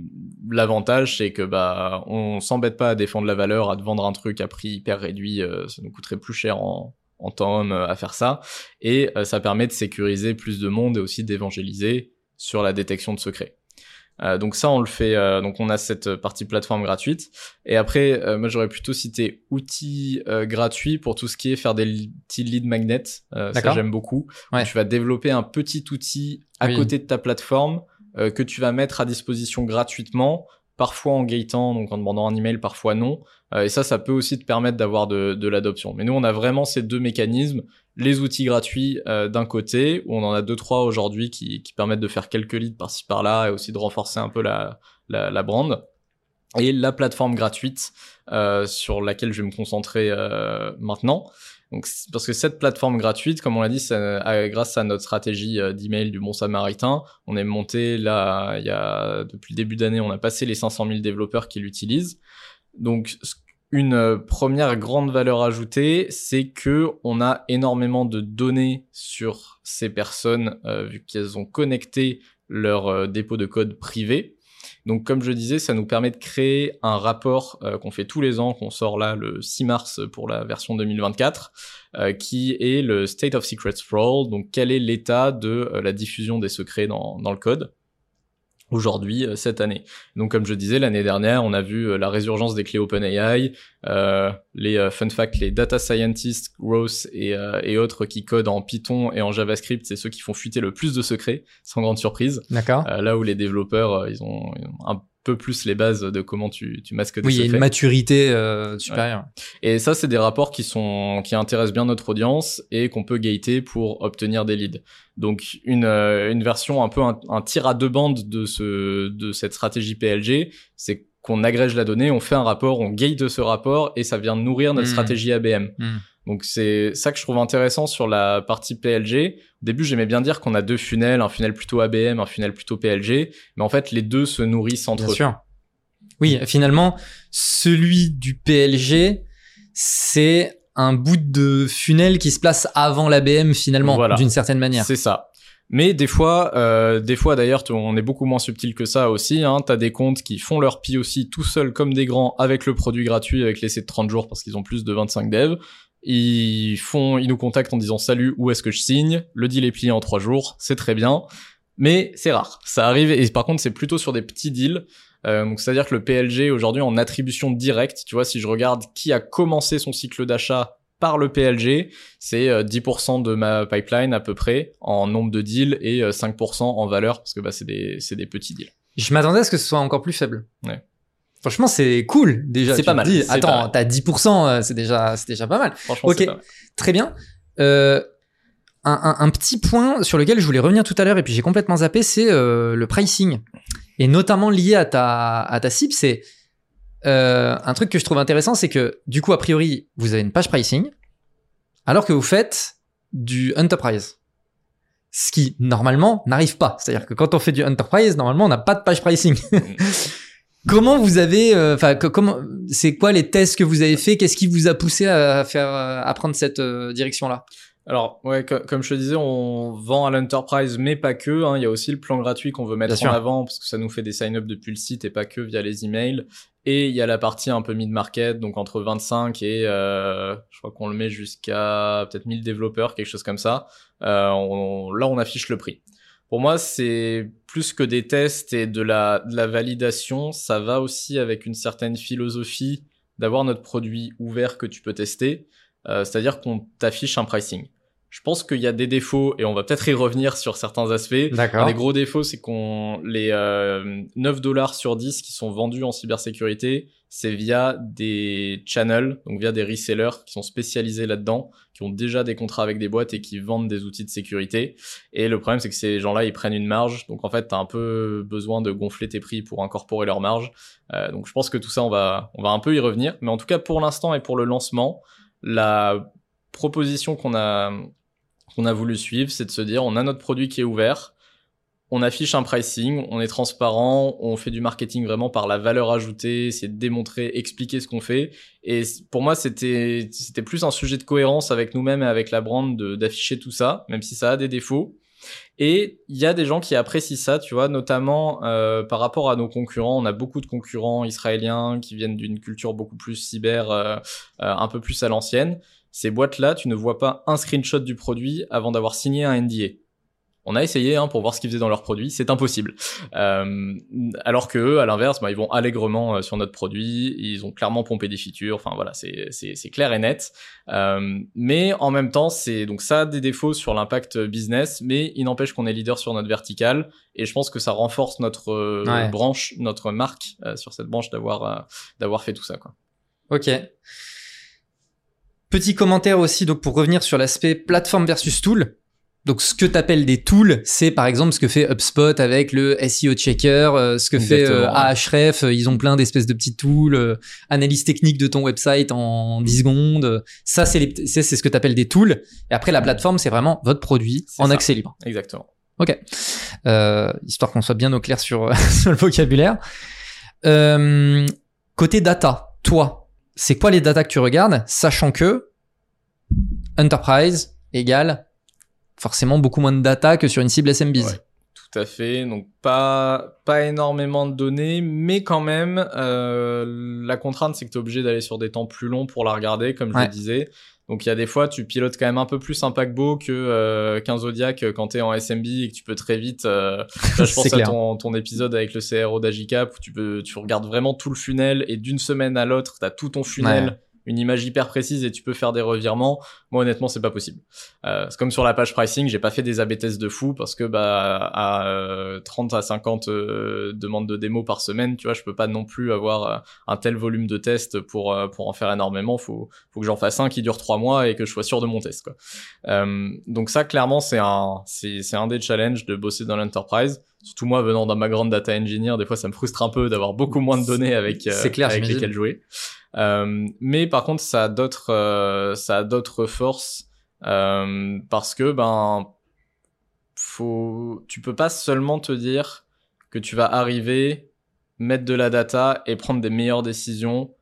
L'avantage, c'est que bah on s'embête pas à défendre la valeur, à vendre un truc à prix hyper réduit, euh, ça nous coûterait plus cher en, en temps homme à faire ça. Et ça permet de sécuriser plus de monde et aussi d'évangéliser sur la détection de secrets. Euh, donc ça, on le fait. Euh, donc on a cette partie plateforme gratuite. Et après, euh, moi j'aurais plutôt cité outils gratuits pour tout ce qui est faire des petits lead magnets. ça j'aime beaucoup. Tu vas développer un petit outil à côté de ta plateforme que tu vas mettre à disposition gratuitement parfois en gatant, donc en demandant un email, parfois non. et ça, ça peut aussi te permettre d'avoir de, l'adoption. Mais nous, on a vraiment ces deux mécanismes les outils gratuits euh, d'un côté, où on en a deux trois aujourd'hui qui, permettent de faire quelques leads par-ci par-là et aussi de renforcer un peu la, la, brand. Et la plateforme gratuite euh, sur laquelle je vais me concentrer euh, maintenant. Donc, parce que cette plateforme gratuite, comme on l'a dit, grâce à notre stratégie euh, d'email du Bon Samaritain, on est monté là, il y a depuis le début d'année, on a passé les 500 000 développeurs qui l'utilisent. Donc, une euh, première grande valeur ajoutée, c'est que on a énormément de données sur ces personnes euh, vu qu'elles ont connecté leur dépôt de code privé. Donc comme je disais, ça nous permet de créer un rapport euh, qu'on fait tous les ans, qu'on sort là le 6 mars pour la version 2024, euh, qui est le State of Secrets for donc quel est l'état de euh, la diffusion des secrets dans le code? Aujourd'hui euh, cette année. Donc comme je disais l'année dernière, on a vu euh, la résurgence des clés OpenAI, euh, les euh, fun facts, les data scientists, Gross et, et, autres qui codent en Python et en JavaScript, c'est ceux qui font fuiter le plus de secrets, sans grande surprise. D'accord. là où les développeurs, ils ont, ils ont un peu plus les bases de comment tu, tu masques des oui, secrets. Oui, il y a une maturité euh, supérieure. Ouais. Et ça, c'est des rapports qui sont qui intéressent bien notre audience et qu'on peut gater pour obtenir des leads. Donc une euh, une version un peu un, un, tir à deux bandes de ce de cette stratégie PLG, c'est qu'on agrège la donnée, on fait un rapport, on gate ce rapport et ça vient nourrir notre mmh. stratégie ABM. Mmh. Donc c'est ça que je trouve intéressant sur la partie PLG. Au début, j'aimais bien dire qu'on a deux funnels, un funnel plutôt ABM, un funnel plutôt PLG, mais en fait, les deux se nourrissent entre bien eux. Sûr. Oui, finalement, celui du PLG, c'est un bout de funnel qui se place avant l'ABM finalement, voilà. d'une certaine manière. C'est ça. Mais des fois, euh, des fois d'ailleurs, on est beaucoup moins subtil que ça aussi. Hein. T'as des comptes qui font leur aussi tout seuls comme des grands avec le produit gratuit, avec l'essai de 30 jours parce qu'ils ont plus de 25 devs. Ils font, ils nous contactent en disant salut, où est-ce que je signe? Le deal est plié en trois jours, c'est très bien, mais c'est rare. Ça arrive et par contre c'est plutôt sur des petits deals. Euh, donc c'est à dire que le PLG aujourd'hui en attribution directe, tu vois, si je regarde qui a commencé son cycle d'achat par le PLG, c'est 10% de ma pipeline à peu près en nombre de deals et 5% en valeur parce que bah, c'est des, des petits deals. Je m'attendais à ce que ce soit encore plus faible. Ouais. Franchement, c'est cool déjà. C'est pas mal. Dis, attends, t'as 10%, c'est déjà, c'est déjà pas mal. Franchement, ok, pas mal. très bien. Euh, un, un, un, petit point sur lequel je voulais revenir tout à l'heure et puis j'ai complètement zappé, c'est euh, le pricing et notamment lié à ta à ta cible. C'est euh, un truc que je trouve intéressant, c'est que du coup a priori vous avez une page pricing alors que vous faites du enterprise. Ce qui normalement n'arrive pas. C'est-à-dire que quand on fait du enterprise, normalement on n'a pas de page pricing. Comment vous avez, enfin, euh, comment, c'est quoi les tests que vous avez fait? Qu'est-ce qui vous a poussé à faire, à prendre cette euh, direction-là? Alors ouais, co comme je te disais, on vend à l'enterprise, mais pas que. Hein. Il y a aussi le plan gratuit qu'on veut mettre Bien en sûr. avant parce que ça nous fait des sign-up depuis le site et pas que via les emails. Et il y a la partie un peu mid-market, donc entre 25 et euh, je crois qu'on le met jusqu'à peut-être 1000 développeurs, quelque chose comme ça. Euh, on, là, on affiche le prix. Pour moi, c'est plus que des tests et de la, de la validation. Ça va aussi avec une certaine philosophie d'avoir notre produit ouvert que tu peux tester. Euh, C'est-à-dire qu'on t'affiche un pricing. Je pense qu'il y a des défauts et on va peut-être y revenir sur certains aspects. D'accord. Un des gros défauts, c'est qu'on les euh, 9 dollars sur 10 qui sont vendus en cybersécurité, c'est via des channels, donc via des resellers qui sont spécialisés là-dedans, qui ont déjà des contrats avec des boîtes et qui vendent des outils de sécurité. Et le problème, c'est que ces gens-là, ils prennent une marge. Donc en fait, tu as un peu besoin de gonfler tes prix pour incorporer leur marge. Euh, donc je pense que tout ça, on va, on va un peu y revenir. Mais en tout cas, pour l'instant et pour le lancement, la proposition qu'on a qu'on a voulu suivre, c'est de se dire on a notre produit qui est ouvert, on affiche un pricing, on est transparent, on fait du marketing vraiment par la valeur ajoutée, essayer de démontrer, expliquer ce qu'on fait. Et pour moi, c'était c'était plus un sujet de cohérence avec nous-mêmes et avec la brand d'afficher tout ça, même si ça a des défauts. Et il y a des gens qui apprécient ça, tu vois, notamment euh, par rapport à nos concurrents. On a beaucoup de concurrents israéliens qui viennent d'une culture beaucoup plus cyber, euh, euh, un peu plus à l'ancienne. Ces boîtes-là, tu ne vois pas un screenshot du produit avant d'avoir signé un NDA. On a essayé hein, pour voir ce qu'ils faisaient dans leur produit, c'est impossible. Euh, alors que eux, à l'inverse, bah, ils vont allègrement euh, sur notre produit, ils ont clairement pompé des features. Enfin voilà, c'est clair et net. Euh, mais en même temps, c'est donc ça a des défauts sur l'impact business, mais il n'empêche qu'on est leader sur notre verticale et je pense que ça renforce notre Ouais. branche, notre marque euh, sur cette branche d'avoir d'avoir fait tout ça quoi. Ok. Petit commentaire aussi, donc pour revenir sur l'aspect plateforme versus tool. Donc ce que tu appelles des tools, c'est par exemple ce que fait HubSpot avec le SEO checker, euh, ce que fait euh, Exactement. Ahref, euh, ils ont plein d'espèces de petits tools, analyse technique de ton website en 10 secondes. Ça c'est ce que tu appelles des tools et après la plateforme c'est vraiment votre produit en ça. accès libre. Exactement. Euh, histoire qu'on soit bien au clair sur, sur le vocabulaire. Euh, côté data, toi, c'est quoi les data que tu regardes, sachant que enterprise égale forcément beaucoup moins de data que sur une cible SMBs. Ouais. Tout à fait. Donc pas pas énormément de données, mais quand même euh, la contrainte c'est que tu es obligé d'aller sur des temps plus longs pour la regarder, comme je Ouais. le disais. Donc il y a des fois tu pilotes quand même un peu plus un paquebot que euh, qu'un Zodiac euh, quand tu es en SMB et que tu peux très vite. euh, là, je pense à ton, ton épisode avec le CRO d'Agicap où tu peux tu regardes vraiment tout le funnel et d'une semaine à l'autre tu as tout ton funnel. Ouais. Une image hyper précise et tu peux faire des revirements. Moi, honnêtement, c'est pas possible. Euh, c'est comme sur la page pricing, j'ai pas fait des AB tests de fou parce que bah à euh, 30 à 50 euh, demandes de démo par semaine, tu vois, je peux pas non plus avoir euh, un tel volume de tests pour euh, pour en faire énormément. Faut faut que j'en fasse un qui dure trois mois et que je sois sûr de mon test. Quoi. Euh, donc ça, clairement, c'est un c'est c'est un des challenges de bosser dans l'enterprise. Surtout moi, venant d'un background data engineer, des fois, ça me frustre un peu d'avoir beaucoup moins de données avec euh, clair, avec lesquelles jouer. Euh, mais par contre, ça a d'autres euh, ça a d'autres forces euh, parce que ben faut tu peux pas seulement te dire que tu vas arriver mettre de la data et prendre des meilleures décisions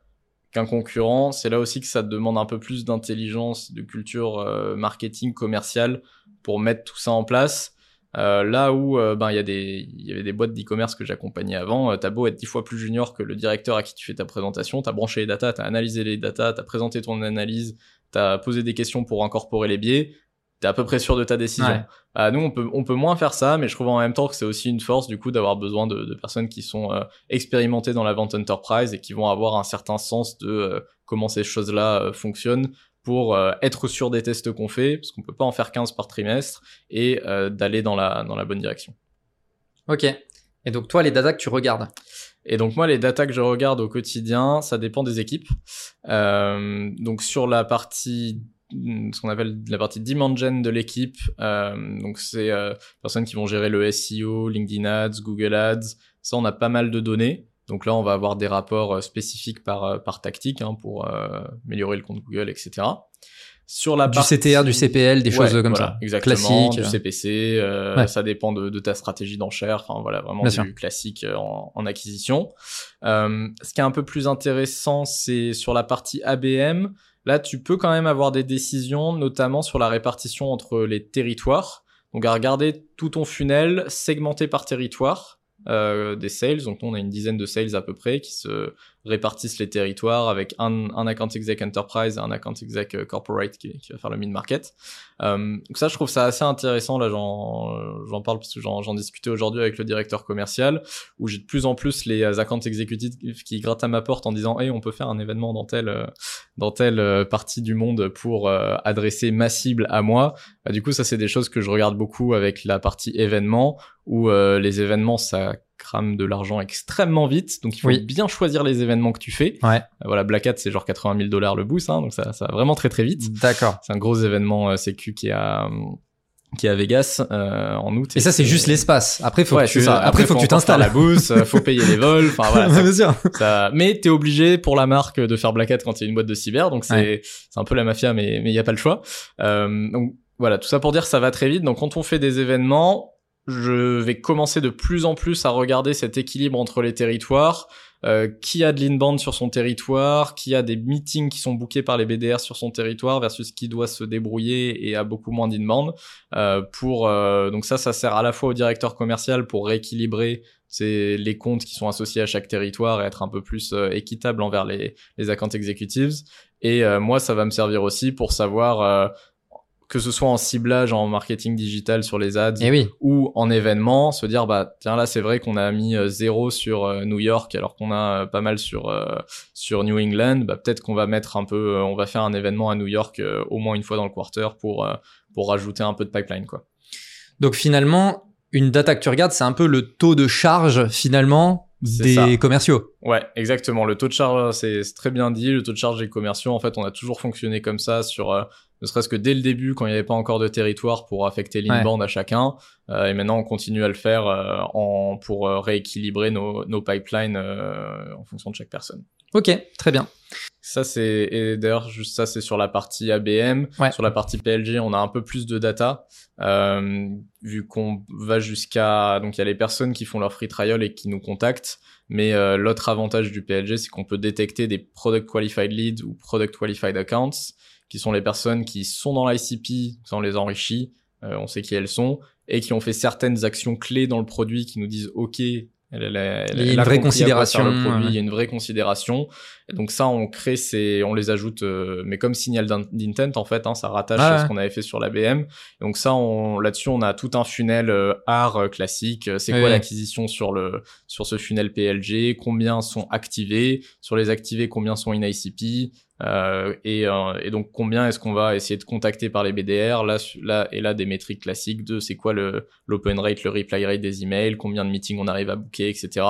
qu'un concurrent. C'est là aussi que ça te demande un peu plus d'intelligence de culture marketing commerciale pour mettre tout ça en place euh, là où euh, ben il y a des il y avait des boîtes d'e-commerce que j'accompagnais avant, euh, t'as beau être dix fois plus junior que le directeur à qui tu fais ta présentation, t'as branché les datas, t'as analysé les datas, t'as présenté ton analyse, t'as posé des questions pour incorporer les biais, t'es à peu près sûr de ta décision. Ouais. Ah, nous on peut on peut moins faire ça, mais je trouve en même temps que c'est aussi une force du coup d'avoir besoin de, de personnes qui sont euh, expérimentées dans la vente enterprise et qui vont avoir un certain sens de euh, comment ces choses-là euh, fonctionnent pour euh, être sûr des tests qu'on fait, parce qu'on peut pas en faire 15 par trimestre, et euh, d'aller dans la, dans la bonne direction. Ok. Et donc toi, les data que tu regardes? Et donc moi, les datas que je regarde au quotidien, ça dépend des équipes. Euh, donc sur la partie ce qu'on appelle la partie demand gen de l'équipe. Euh, donc c'est euh, personnes qui vont gérer le SEO, LinkedIn Ads, Google Ads. Ça, on a pas mal de données. Donc là, on va avoir des rapports euh, spécifiques par euh, par tactique hein, pour euh, améliorer le compte Google, etc. Sur la Du partie- CTR, du CPL, des Ouais, choses comme voilà, ça. Exactement, Classique. du CPC, euh, Ouais. ça dépend de, de ta stratégie d'enchère, enfin voilà, vraiment Bien du sûr. classique euh, en, en acquisition. Euh, ce qui est un peu plus intéressant, c'est sur la partie ABM. Là, tu peux quand même avoir des décisions, notamment sur la répartition entre les territoires. Donc à regarder tout ton funnel segmenté par territoire euh, des sales. Donc on a une dizaine de sales à peu près qui se répartissent les territoires avec un, un account exec enterprise et un account exec euh, corporate qui, va faire le mid market. Euh, donc ça, je trouve ça assez intéressant. Là, j'en parle parce que j'en discutais aujourd'hui avec le directeur commercial, où j'ai de plus en plus les euh, accounts exécutifs qui grattent à ma porte en disant, hey, on peut faire un événement dans telle euh, dans telle partie du monde pour adresser ma cible à moi. Bah, du coup, ça, c'est des choses que je regarde beaucoup avec la partie événements, où les événements, ça crame de l'argent extrêmement vite. Donc, il faut Oui. bien choisir les événements que tu fais. Ouais. Euh, voilà, Black Hat, c'est genre 80 000 dollars le boost, hein, donc ça, ça va vraiment très très vite. D'accord. C'est un gros événement euh, sécu qui à qui est à Vegas euh, en août. Et ça, c'est juste l'espace. Après, faut Ouais, que tu, ça. après, faut que tu t'installes. la bourse, euh, faut payer les vols, enfin voilà. ça- Bien sûr. ça- Mais t'es obligé pour la marque de faire Black Hat quand il y a une boîte de cyber, donc c'est Ouais. c'est un peu la mafia, mais mais il y a pas le choix. Euh, donc voilà, tout ça pour dire que ça va très vite. Donc quand on fait des événements, je vais commencer de plus en plus à regarder cet équilibre entre les territoires. Euh, qui a de l'inbound sur son territoire, qui a des meetings qui sont bookés par les BDR sur son territoire versus qui doit se débrouiller et a beaucoup moins d'inbound? Euh, pour euh, donc ça, ça sert à la fois au directeur commercial pour rééquilibrer les comptes qui sont associés à chaque territoire et être un peu plus euh, équitable envers les, les account executives. Et euh, moi, ça va me servir aussi pour savoir euh, que ce soit en ciblage, en marketing digital sur les ads Et oui. ou en événement, se dire bah tiens là c'est vrai qu'on a mis euh, zéro sur euh, New York alors qu'on a euh, pas mal sur euh, sur New England, bah peut-être qu'on va mettre un peu, on va faire un événement à New York au moins une fois dans le quarter pour pour rajouter un peu de pipeline quoi. Donc finalement, une data que tu regardes, c'est un peu le taux de charge finalement des ça. commerciaux. Ouais, exactement. Le taux de charge, c'est c'est très bien dit. Le taux de charge des commerciaux, en fait, on a toujours fonctionné comme ça sur euh, ne serait-ce que dès le début, quand il n'y avait pas encore de territoire pour affecter l'inbound à chacun. Euh, et maintenant, on continue à le faire euh, en, pour euh, rééquilibrer nos, nos pipelines en fonction de chaque personne. Ok, très bien. Ça, c'est, et d'ailleurs, juste ça, c'est sur la partie ABM. Sur la partie PLG, on a un peu plus de data, euh, vu qu'on va jusqu'à, donc il y a les personnes qui font leur free trial et qui nous contactent. Mais euh, l'autre avantage du PLG, c'est qu'on peut détecter des product qualified leads ou product qualified accounts, qui sont les personnes qui sont dans l'ICP, on les enrichit, euh, on sait qui elles sont, et qui ont fait certaines actions clés dans le produit qui nous disent OK, elle, il y a une vraie considération. Il y a une vraie considération. Et donc ça, on crée ces, on les ajoute, euh, mais comme signal d'intent en fait, hein, ça rattache à ce qu'on avait fait sur la BM. donc ça, on, là-dessus, on a tout un funnel euh, art euh, classique. C'est quoi l'acquisition sur le, sur ce funnel PLG Combien sont activés? Sur les activés, combien sont in ICP euh, et, euh, et, donc combien est-ce qu'on va essayer de contacter par les BDR là, là et là des métriques classiques de c'est quoi le l'open rate, le reply rate des emails, combien de meetings on arrive à booker, etc.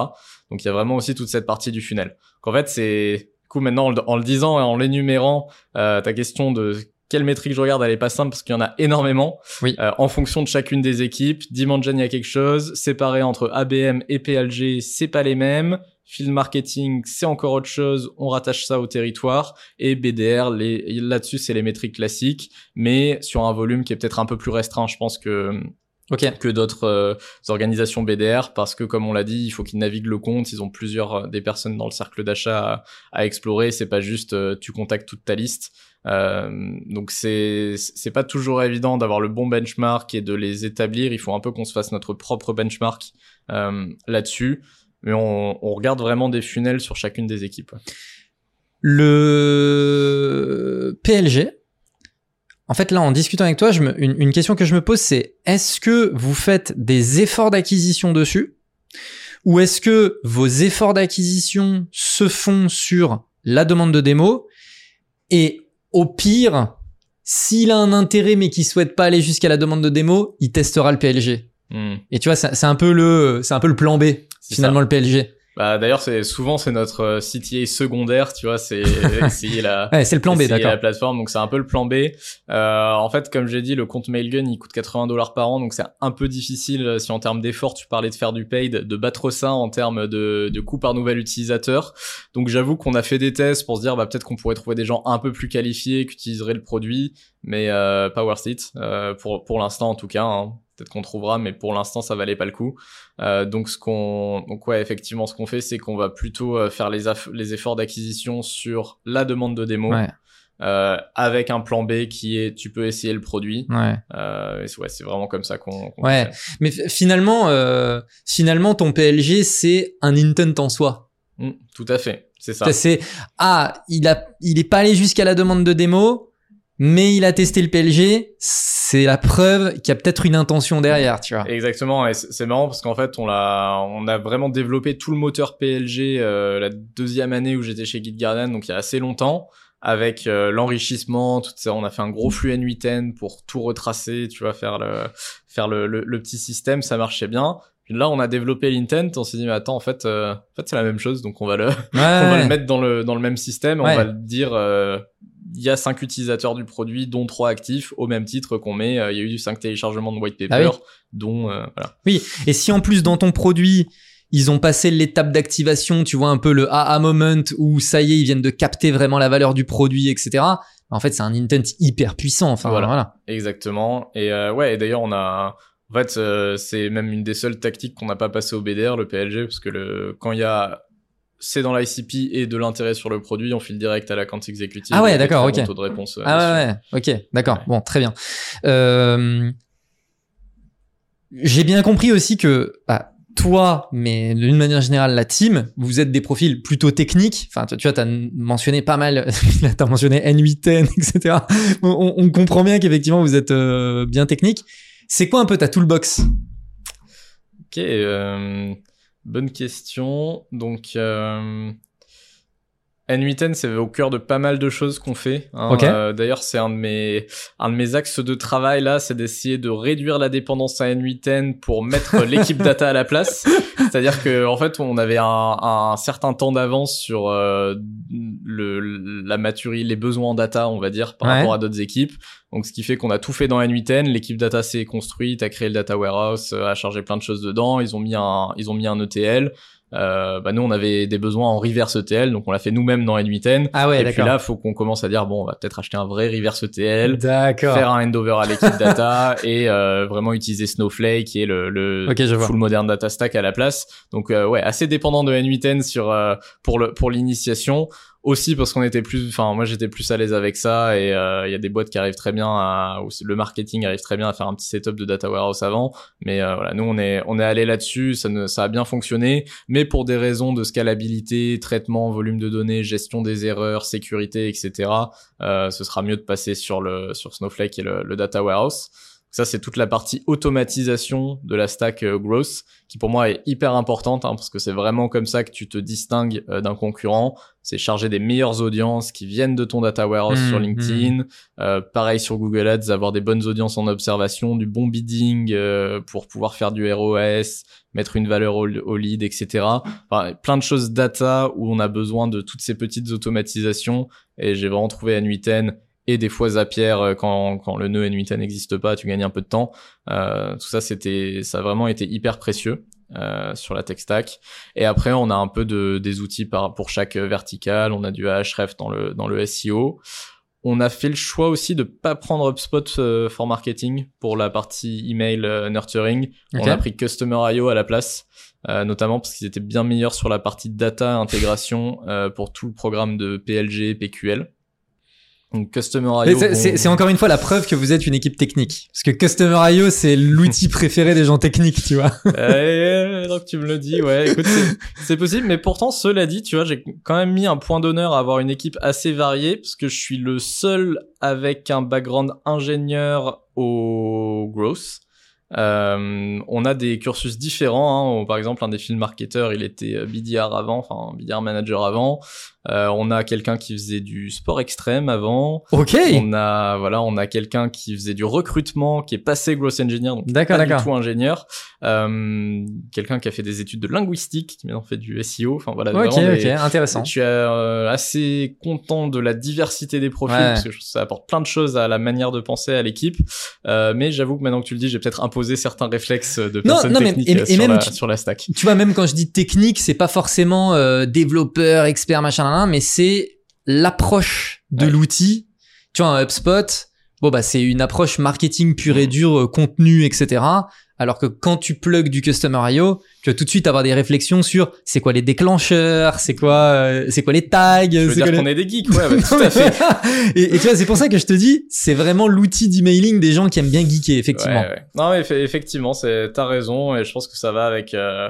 Donc il y a vraiment aussi toute cette partie du funnel. qu'en fait c'est coup maintenant en le disant et en l'énumérant euh, ta question de quelle métrique je regarde, elle est pas simple parce qu'il y en a énormément. Oui. Euh, en fonction de chacune des équipes, Dimension il y a quelque chose, séparé entre ABM et PLG, c'est pas les mêmes. Field marketing, c'est encore autre chose. On rattache ça au territoire. Et BDR, là-dessus, c'est les métriques classiques, mais sur un volume qui est peut-être un peu plus restreint, je pense que que d'autres euh, organisations BDR parce que comme on l'a dit il faut qu'ils naviguent le compte ils ont plusieurs euh, des personnes dans le cercle d'achat à, explorer c'est pas juste euh, tu contactes toute ta liste donc c'est c'est pas toujours évident d'avoir le bon benchmark et de les établir il faut un peu qu'on se fasse notre propre benchmark là-dessus mais on, regarde vraiment des funnels sur chacune des équipes. Le PLG, en fait, là, en discutant avec toi, une, question que je me pose, c'est est-ce que vous faites des efforts d'acquisition dessus ou est-ce que vos efforts d'acquisition se font sur la demande de démo et au pire, s'il a un intérêt mais qu'il souhaite pas aller jusqu'à la demande de démo, il testera le PLG. Hmm. Et tu vois, c'est un peu le, c'est un peu le plan B finalement le PLG. Bah d'ailleurs c'est souvent c'est notre euh, CTA secondaire, tu vois, c'est essayer la ouais, c'est le plan B d'accord. la plateforme donc c'est un peu le plan B. Euh, en fait comme j'ai dit le compte Mailgun il coûte 80 dollars par an donc c'est un peu difficile euh, si en termes d'effort tu parlais de faire du paid de battre ça en termes de de coût par nouvel utilisateur. Donc j'avoue qu'on a fait des tests pour se dire bah peut-être qu'on pourrait trouver des gens un peu plus qualifiés qui utiliseraient le produit mais euh, pas worth it euh, pour pour l'instant en tout cas. Hein. Peut-être qu'on trouvera, mais pour l'instant, ça valait pas le coup. Euh, donc, ce qu'on, donc ouais, effectivement, ce qu'on fait, c'est qu'on va plutôt euh, faire les, les efforts d'acquisition sur la demande de démo. Euh, avec un plan B qui est tu peux essayer le produit. Ouais. Euh, ouais, c'est vraiment comme ça qu'on. ouais. Mais finalement, euh, finalement, ton PLG c'est un intent en soi. Mmh, tout à fait. C'est ça. C'est ah, il a, il est pas allé jusqu'à la demande de démo mais il a testé le PLG, c'est la preuve qu'il y a peut-être une intention derrière, tu vois. Exactement, et c'est marrant parce qu'en fait, on l'a, on a vraiment développé tout le moteur PLG euh, la deuxième année où j'étais chez GitGuardian, donc il y a assez longtemps, avec euh, l'enrichissement, tout ça. On a fait un gros flux N8N pour tout retracer, tu vois, faire le, faire le, le, petit système, ça marchait bien. Puis là, on a développé l'intent, on s'est dit, mais attends, en fait, euh, en fait, c'est la même chose, donc on va le, on va le mettre dans le, dans le même système, on va le dire, il y a cinq utilisateurs du produit, dont trois actifs, au même titre qu'on met, euh, il y a eu cinq téléchargements de white paper, ah dont euh, voilà. Oui, et si en plus dans ton produit ils ont passé l'étape d'activation, tu vois un peu le AA moment où ça y est, ils viennent de capter vraiment la valeur du produit, etc. En fait, c'est un intent hyper puissant. Enfin voilà. voilà. Exactement. Et euh, ouais, et d'ailleurs on a en fait, c'est même une des seules tactiques qu'on n'a pas passé au BDR, le PLG, parce que le, quand il y a c'est dans l'ICP et de l'intérêt sur le produit, on file direct à la compte exécutive. Ah ouais, d'accord, ok. Taux de réponse. Euh, ah ouais, ouais, ok, d'accord. Bon, très bien. Euh... J'ai bien compris aussi que bah, toi, mais d'une manière générale, la team, vous êtes des profils plutôt techniques. Enfin, tu vois, tu as mentionné pas mal, tu as mentionné N8N, etc. On, on comprend bien qu'effectivement, vous êtes euh, bien technique. C'est quoi un peu ta toolbox? Ok, euh, Bonne question. Donc, euh, N8N, c'est au cœur de pas mal de choses qu'on fait. hein. Ok. Euh, D'ailleurs, c'est un de mes un de mes axes de travail là, c'est d'essayer de réduire la dépendance à N8N pour mettre l'équipe data à la place. C'est-à-dire que en fait, on avait un, un certain temps d'avance sur euh, le la maturité, les besoins en data, on va dire, par Ouais. rapport à d'autres équipes. Donc, ce qui fait qu'on a tout fait dans N8N. L'équipe data s'est construite, a créé le data warehouse, euh, a chargé plein de choses dedans. Ils ont mis un ils ont mis un ETL. Euh, bah nous on avait des besoins en reverse ETL donc on l'a fait nous-mêmes dans N8N Ah ouais, et puis là faut qu'on commence à dire bon on va peut-être acheter un vrai reverse ETL D'accord. faire un handover à l'équipe data et euh, vraiment utiliser Snowflake qui est le, le full modern data stack à la place. Donc euh, ouais assez dépendant de N8N sur euh, pour le pour l'initiation aussi parce qu'on était plus enfin moi j'étais plus à l'aise avec ça et euh, il y a des boîtes qui arrivent très bien à où le marketing arrive très bien à faire un petit setup de data warehouse avant. Mais euh, voilà nous on est on est allé là-dessus. Ça ne ça a bien fonctionné. Mais pour des raisons de scalabilité traitement volume de données gestion des erreurs sécurité etc euh, ce sera mieux de passer sur le sur Snowflake et le, le data warehouse ça c'est toute la partie automatisation de la stack euh, growth qui pour moi est hyper importante hein, parce que c'est vraiment comme ça que tu te distingues euh, d'un concurrent. C'est charger des meilleures audiences qui viennent de ton data warehouse Mmh, sur LinkedIn. Euh, pareil sur Google Ads avoir des bonnes audiences en observation du bon bidding euh, pour pouvoir faire du ROS mettre une valeur au, au lead etc enfin, plein de choses data où on a besoin de toutes ces petites automatisations et j'ai vraiment trouvé N8N et des fois Zapier euh, quand, quand le nœud N8N n'existe pas, tu gagnes un peu de temps. Euh, tout ça, c'était, ça a vraiment été hyper précieux euh, sur la tech stack. Et après, on a un peu de des outils par, pour chaque verticale. On a du Ahref dans le dans le SEO. On a fait le choix aussi de pas prendre HubSpot euh, for marketing pour la partie email euh, nurturing. On a pris Customer.io à la place, euh, notamment parce qu'ils étaient bien meilleurs sur la partie data intégration euh, pour tout le programme de PLG, PQL. Donc Mais Customer.io. c'est- encore une fois la preuve que vous êtes une équipe technique. Parce que Customer.io, c'est l'outil préféré des gens techniques, tu vois. Euh, donc tu me le dis, ouais. Écoute, c'est- possible, mais pourtant, cela dit, tu vois, j'ai quand même mis un point d'honneur à avoir une équipe assez variée, parce que je suis le seul avec un background ingénieur au growth. Euh, on a des cursus différents. Hein. Par exemple, un des film marketeurs, il était euh, BDR avant, enfin BDR manager avant. Euh, on a quelqu'un qui faisait du sport extrême avant. Ok. On a voilà, on a quelqu'un qui faisait du recrutement, qui est passé growth engineer, donc D'accord, pas du tout ingénieur. Euh, quelqu'un qui a fait des études de linguistique, qui maintenant fait du SEO. Enfin voilà. Ok, vraiment ok, intéressant. Je suis euh, assez content de la diversité des profils Ouais. parce que ça apporte plein de choses à la manière de penser à l'équipe. Euh, mais j'avoue que maintenant que tu le dis, j'ai peut-être imposé certains réflexes de Non, personnes non, mais- techniques et- euh, et sur, même la, tu- sur la stack. Tu vois, même quand je dis technique, c'est pas forcément euh, développeur, expert, machin, mais c'est l'approche de Ouais. l'outil. Tu vois, un HubSpot, bon bah c'est une approche marketing pure et dure, euh, contenu, etc. Alors que quand tu plugs du Customer.io, tu vas tout de suite avoir des réflexions sur c'est quoi les déclencheurs, c'est quoi, euh, c'est quoi les tags, Je veux c'est dire quoi les- qu'on est des geeks, ouais, bah, tout à fait. et, et tu vois, c'est pour ça que je te dis, c'est vraiment l'outil d'emailing des gens qui aiment bien geeker, effectivement. Ouais, ouais. Non, mais effe- effectivement, c'est t'as raison et je pense que ça va avec euh,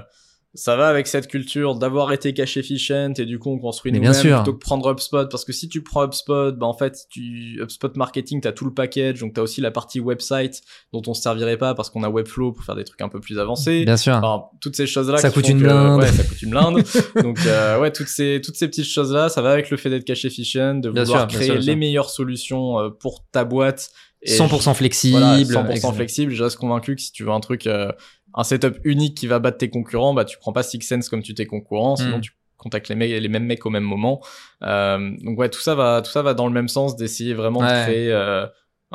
ça va avec cette culture d'avoir été cash efficient et du coup on construit nous-mêmes plutôt que prendre HubSpot parce que si tu prends HubSpot, bah en fait tu HubSpot marketing t'as tout le package donc t'as aussi la partie website dont on se servirait pas parce qu'on a Webflow pour faire des trucs un peu plus avancés. Bien sûr. Enfin, toutes ces choses-là. Ça qui coûte une que-. Ouais, ça coûte une blinde. Donc, euh, ouais, toutes ces, toutes ces petites choses-là, ça va avec le fait d'être cash efficient, de Bien vouloir sûr, créer sûr, les sûr. meilleures solutions euh, pour ta boîte. Et 100% flexible. voilà, 100% etc. flexible. Je reste convaincu que si tu veux un truc, euh, un setup unique qui va battre tes concurrents, bah tu prends pas Six Sense comme tu tes concurrents, sinon Mm. tu contactes les, mecs, les mêmes mecs au même moment. Euh, donc ouais, tout ça va, tout ça va dans le même sens d'essayer vraiment Ouais. de créer euh,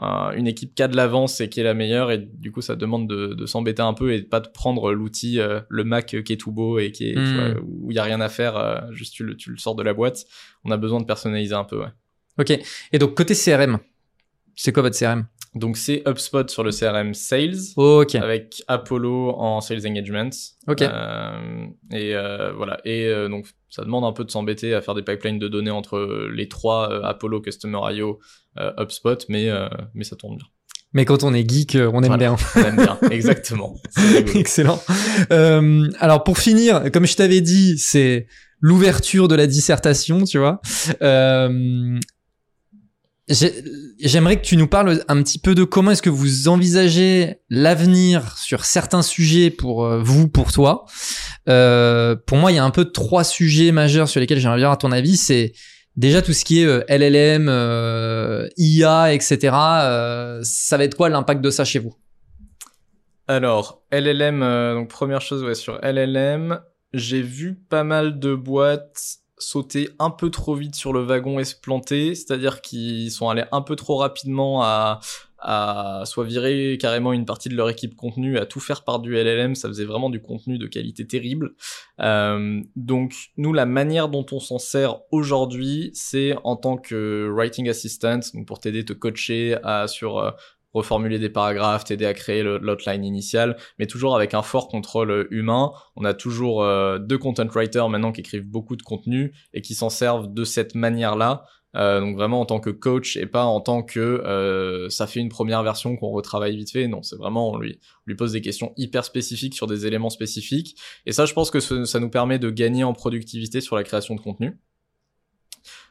un- une équipe qui a de l'avance et qui est la meilleure. Et du coup, ça demande de, de s'embêter un peu et de pas de prendre l'outil, euh, le Mac qui est tout beau et qui est, tu Mm. vois, où il y a rien à faire, juste tu le, tu le sors de la boîte. On a besoin de personnaliser un peu. Ouais. Ok. Et donc côté CRM, c'est quoi votre CRM Donc c'est HubSpot sur le CRM Sales. Ok. avec Apollo en sales engagement. Ok. Euh, et euh, voilà. Et euh, donc ça demande un peu de s'embêter à faire des pipelines de données entre les trois Apollo, Customer.io, euh, HubSpot, mais mais ça tourne bien. Mais quand on est geek, on aime Voilà. bien. On aime bien, exactement. Excellent. Alors pour finir, comme je t'avais dit, c'est l'ouverture de la dissertation, tu vois. Euh, J'aimerais que tu nous parles un petit peu de comment est-ce que vous envisagez l'avenir sur certains sujets pour euh, vous, pour toi. Euh, pour moi, il y a un peu trois sujets majeurs sur lesquels j'aimerais bien à ton avis. C'est déjà tout ce qui est euh, LLM, euh, IA, etc. Euh, ça va être quoi l'impact de ça chez vous? Alors, LLM, donc première chose, ouais, sur LLM, j'ai vu pas mal de boîtes sauter un peu trop vite sur le wagon et se planter, c'est-à-dire qu'ils sont allés un peu trop rapidement à, soit virer carrément une partie de leur équipe contenu, à tout faire par du LLM, ça faisait vraiment du contenu de qualité terrible. Euh, donc nous, la manière dont on s'en sert aujourd'hui, c'est en tant que writing assistant, donc pour t'aider, te coacher à, sur euh, reformuler des paragraphes, t'aider à créer l'outline initial, mais toujours avec un fort contrôle humain. On a toujours euh, deux content writers maintenant qui écrivent beaucoup de contenu et qui s'en servent de cette manière-là. Euh, donc vraiment en tant que coach et pas en tant que euh, ça fait une première version qu'on retravaille vite fait. Non, c'est vraiment on lui, lui pose des questions hyper spécifiques sur des éléments spécifiques. Et ça, je pense que ça nous permet de gagner en productivité sur la création de contenu.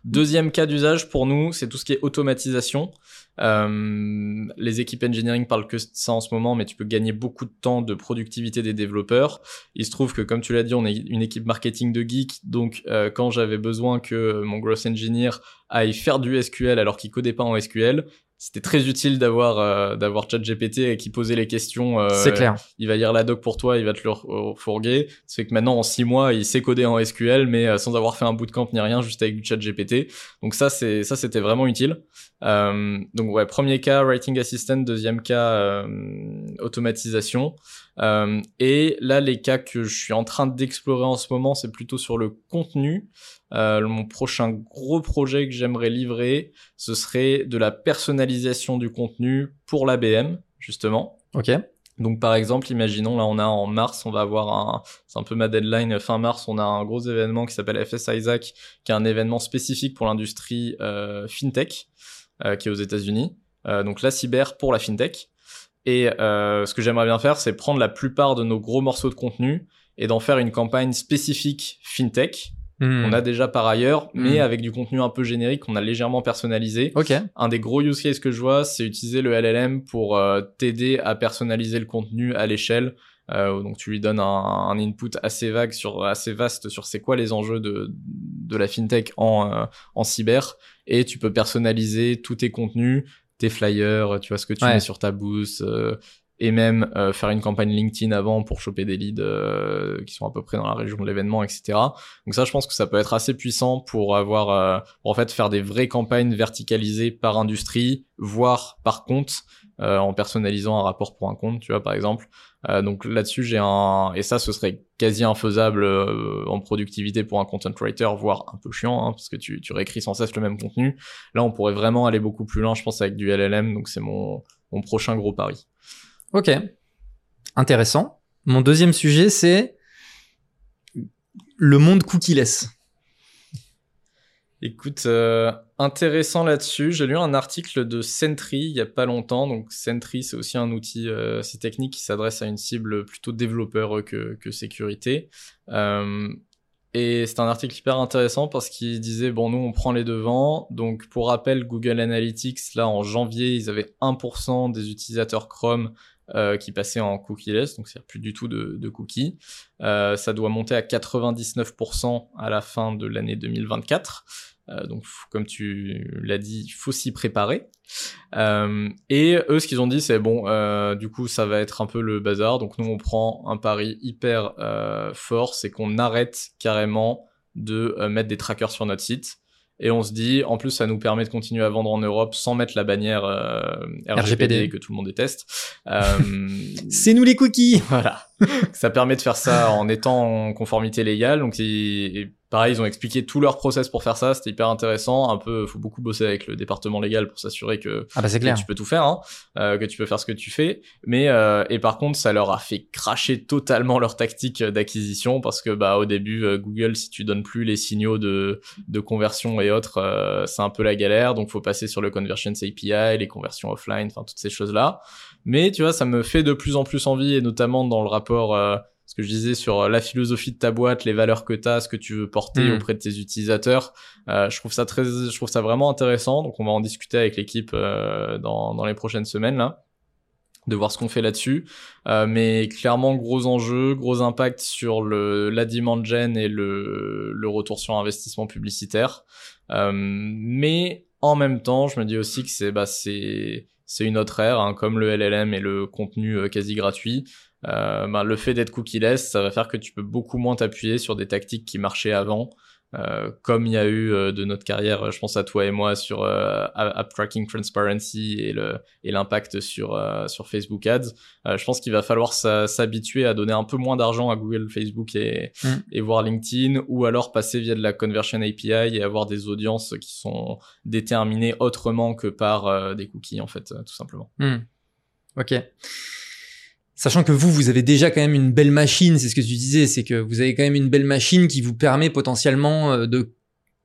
Deuxième cas d'usage pour nous, c'est tout ce qui est automatisation. Euh, les équipes engineering parlent que ça en ce moment, mais tu peux gagner beaucoup de temps de productivité des développeurs. Il se trouve que, comme tu l'as dit, on est une équipe marketing de geeks, donc euh, quand j'avais besoin que mon gross engineer aille faire du SQL alors qu'il codait pas en SQL, c'était très utile d'avoir euh, d'avoir ChatGPT qui posait les questions. Euh, c'est clair. Il va lire la doc pour toi, il va te le fourguer. C'est que maintenant en six mois, il sait coder en SQL, mais euh, sans avoir fait un bootcamp ni rien, juste avec du ChatGPT. Donc ça, c'est ça, c'était vraiment utile. Euh, donc ouais, premier cas writing assistant, deuxième cas euh, automatisation. et là, les cas que je suis en train d'explorer en ce moment, c'est plutôt sur le contenu. Euh, mon prochain gros projet que j'aimerais livrer, ce serait de la personnalisation du contenu pour l'ABM, justement. Ok. Donc par exemple, imaginons là on a en mars, on va avoir un, c'est un peu ma deadline fin mars, on a un gros événement qui s'appelle FS Isaac, qui est un événement spécifique pour l'industrie euh, fintech, euh, qui est aux États-Unis. Euh, donc la cyber pour la fintech. Et ce que j'aimerais bien faire, c'est prendre la plupart de nos gros morceaux de contenu et d'en faire une campagne spécifique fintech Hmm. On a déjà par ailleurs, mais hmm. avec du contenu un peu générique qu'on a légèrement personnalisé. Ok. Un des gros use cases que je vois, c'est utiliser le LLM pour euh, t'aider à personnaliser le contenu à l'échelle. Euh, donc tu lui donnes un, input assez vague sur assez vaste sur c'est quoi les enjeux de de la fintech en euh, en cyber et tu peux personnaliser tous tes contenus tes flyers, tu vois ce que tu mets sur ta boost, et même euh, faire une campagne LinkedIn avant pour choper des leads euh, qui sont à peu près dans la région de l'événement, etc. Donc ça, je pense que ça peut être assez puissant pour avoir, euh, en fait faire des vraies campagnes verticalisées par industrie, voire par compte, en personnalisant un rapport pour un compte, tu vois, par exemple. donc là-dessus, j'ai un, et ça, ce serait quasi infaisable en productivité pour un content writer, voire un peu chiant, hein, parce que tu, tu réécris sans cesse le même contenu. Là, on pourrait vraiment aller beaucoup plus loin, je pense, avec du LLM. Donc c'est mon mon prochain gros pari. Ok, intéressant. Mon deuxième sujet, c'est le monde cookieless. Écoute, euh, intéressant là-dessus. J'ai lu un article de Sentry il y a pas longtemps. Donc Sentry, c'est aussi un outil euh, technique qui s'adresse à une cible plutôt développeur que, que sécurité. Euh, et c'est un article hyper intéressant parce qu'il disait, bon, nous, on prend les devants. Donc, pour rappel, Google Analytics, là, en janvier, ils avaient 1% des utilisateurs Chrome euh, qui passait en cookieless, donc c'est plus du tout de, de cookies. Euh, ça doit monter à 99% à la fin de l'année 2024. Euh, donc, comme tu l'as dit, il faut s'y préparer. Et eux, ce qu'ils ont dit, c'est bon, du coup, ça va être un peu le bazar. Donc, nous, on prend un pari hyper fort, c'est qu'on arrête carrément de mettre des trackers sur notre site. Et on se dit, en plus, ça nous permet de continuer à vendre en Europe sans mettre la bannière euh, RGPD, que tout le monde déteste. Euh, c'est nous les cookies. Voilà. ça permet de faire ça en étant en conformité légale. Donc, pareil, ils ont expliqué tout leur process pour faire ça. C'était hyper intéressant. Un peu, faut beaucoup bosser avec le département légal pour s'assurer que, ah bah clair. tu peux tout faire, hein, euh, que tu peux faire ce que tu fais. Mais euh, et par contre, ça leur a fait cracher totalement leur tactique d'acquisition parce que bah au début, euh, Google, si tu donnes plus les signaux de de conversion et autres, euh, c'est un peu la galère. Donc, faut passer sur le Conversions API, les conversions offline, enfin toutes ces choses là. Mais tu vois, ça me fait de plus en plus envie et notamment dans le rapport ce que je disais sur la philosophie de ta boîte, les valeurs que tu as, ce que tu veux porter Mm. auprès de tes utilisateurs. Euh, je trouve ça très, je trouve ça vraiment intéressant. Donc on va en discuter avec l'équipe euh, dans, dans les prochaines semaines là, de voir ce qu'on fait là-dessus. Euh, mais clairement gros enjeu, gros impact sur le la demand gen et le le retour sur investissement publicitaire. Euh, mais en même temps, je me dis aussi que c'est bah c'est c'est une autre ère, hein, comme le LLM et le contenu euh, quasi gratuit. Euh, bah, le fait d'être cookie-less, ça va faire que tu peux beaucoup moins t'appuyer sur des tactiques qui marchaient avant, euh, comme il y a eu euh, de notre carrière, je pense à toi et moi sur euh, App Tracking Transparency et le et l'impact sur euh, sur Facebook Ads. Euh, je pense qu'il va falloir s'habituer à donner un peu moins d'argent à Google, Facebook et Mm. et voir LinkedIn, ou alors passer via de la conversion API et avoir des audiences qui sont déterminées autrement que par des cookies en fait, tout simplement. Hmm. Ok. Sachant que vous, vous avez déjà quand même une belle machine, c'est ce que tu disais, c'est que vous avez quand même une belle machine qui vous permet potentiellement euh, de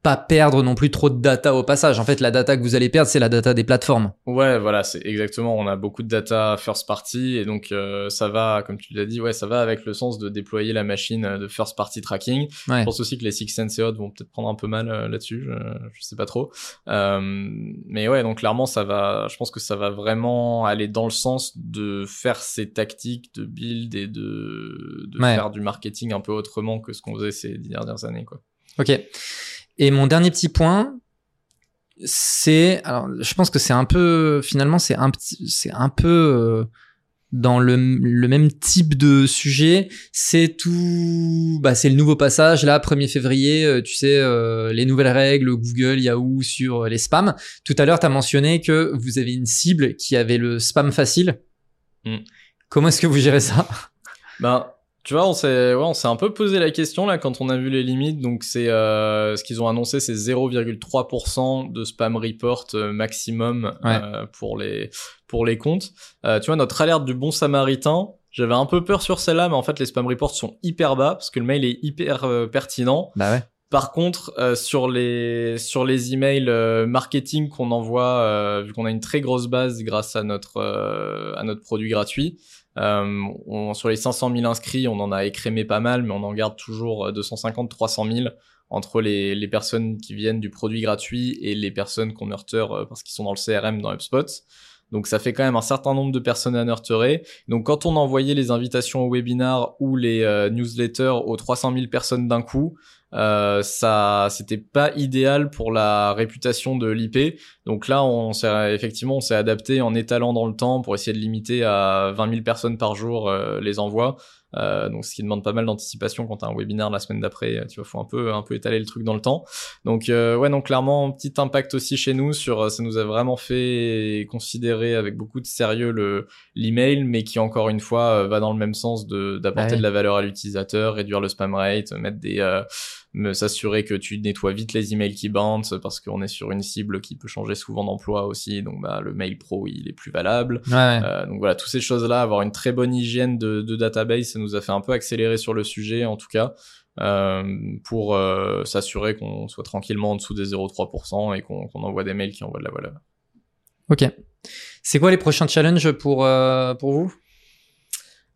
pas perdre non plus trop de data au passage. En fait, la data que vous allez perdre, c'est la data des plateformes. Ouais, voilà, c'est exactement. On a beaucoup de data first party et donc euh, ça va, comme tu l'as dit, ouais, ça va avec le sens de déployer la machine euh, de first party tracking. Ouais. Je pense aussi que les Six Sense et autres vont peut-être prendre un peu mal euh, là-dessus. Je, je sais pas trop. Euh, mais ouais, donc clairement, ça va. Je pense que ça va vraiment aller dans le sens de faire ces tactiques de build et de, de Ouais. faire du marketing un peu autrement que ce qu'on faisait ces dix dernières années, quoi. Ok. Et mon dernier petit point, c'est, alors, je pense que c'est un peu, finalement, c'est un petit, c'est un peu euh, dans le, le même type de sujet. C'est tout, bah, c'est le nouveau passage là, 1er février. euh, tu sais, euh, les nouvelles règles Google, Yahoo sur euh, les spams. Tout à l'heure, tu as mentionné que vous avez une cible qui avait le spam facile. Mm. Comment est-ce que vous gérez ça? Ben, tu vois, on s'est, ouais, on s'est un peu posé la question là quand on a vu les limites. Donc c'est, euh, ce qu'ils ont annoncé, c'est 0,3% de spam report euh, maximum Ouais. euh, pour les pour les comptes. Euh, tu vois, notre alerte du bon samaritain. J'avais un peu peur sur celle-là, mais en fait, les spam reports sont hyper bas parce que le mail est hyper euh, pertinent. Bah ouais. Par contre, euh, sur les sur les emails euh, marketing qu'on envoie, euh, vu qu'on a une très grosse base grâce à notre euh, à notre produit gratuit, euh, on, sur les 500 000 inscrits, on en a écrémé pas mal, mais on en garde toujours 250 300 000 entre les les personnes qui viennent du produit gratuit et les personnes qu'on nurture euh, parce qu'ils sont dans le CRM dans HubSpot. Donc ça fait quand même un certain nombre de personnes à nurturer. Donc quand on envoyait les invitations au webinar ou les euh, newsletters aux 300 000 personnes d'un coup, euh, ça c'était pas idéal pour la réputation de l'IP. Donc là, on s'est effectivement on s'est adapté en étalant dans le temps pour essayer de limiter à 20 000 personnes par jour euh, les envois. Euh, donc ce qui demande pas mal d'anticipation quand t'as un webinaire la semaine d'après, tu vois, faut un peu un peu étaler le truc dans le temps. Donc euh, ouais, donc clairement petit impact aussi chez nous sur ça nous a vraiment fait considérer avec beaucoup de sérieux le l'email, mais qui encore une fois euh, va dans le même sens de d'apporter Ouais. de la valeur à l'utilisateur, réduire le spam rate, mettre des euh, me s'assurer que tu nettoies vite les emails qui bounce parce qu'on est sur une cible qui peut changer souvent d'emploi aussi, donc bah le mail pro il est plus valable. Ouais. ouais. Euh, donc voilà, toutes ces choses-là, avoir une très bonne hygiène de, de database, ça nous a fait un peu accélérer sur le sujet, en tout cas, euh, pour euh, s'assurer qu'on soit tranquillement en dessous des 0,3% et qu'on qu'on envoie des mails qui envoient de la valeur. Ok. C'est quoi les prochains challenges pour, euh, pour vous?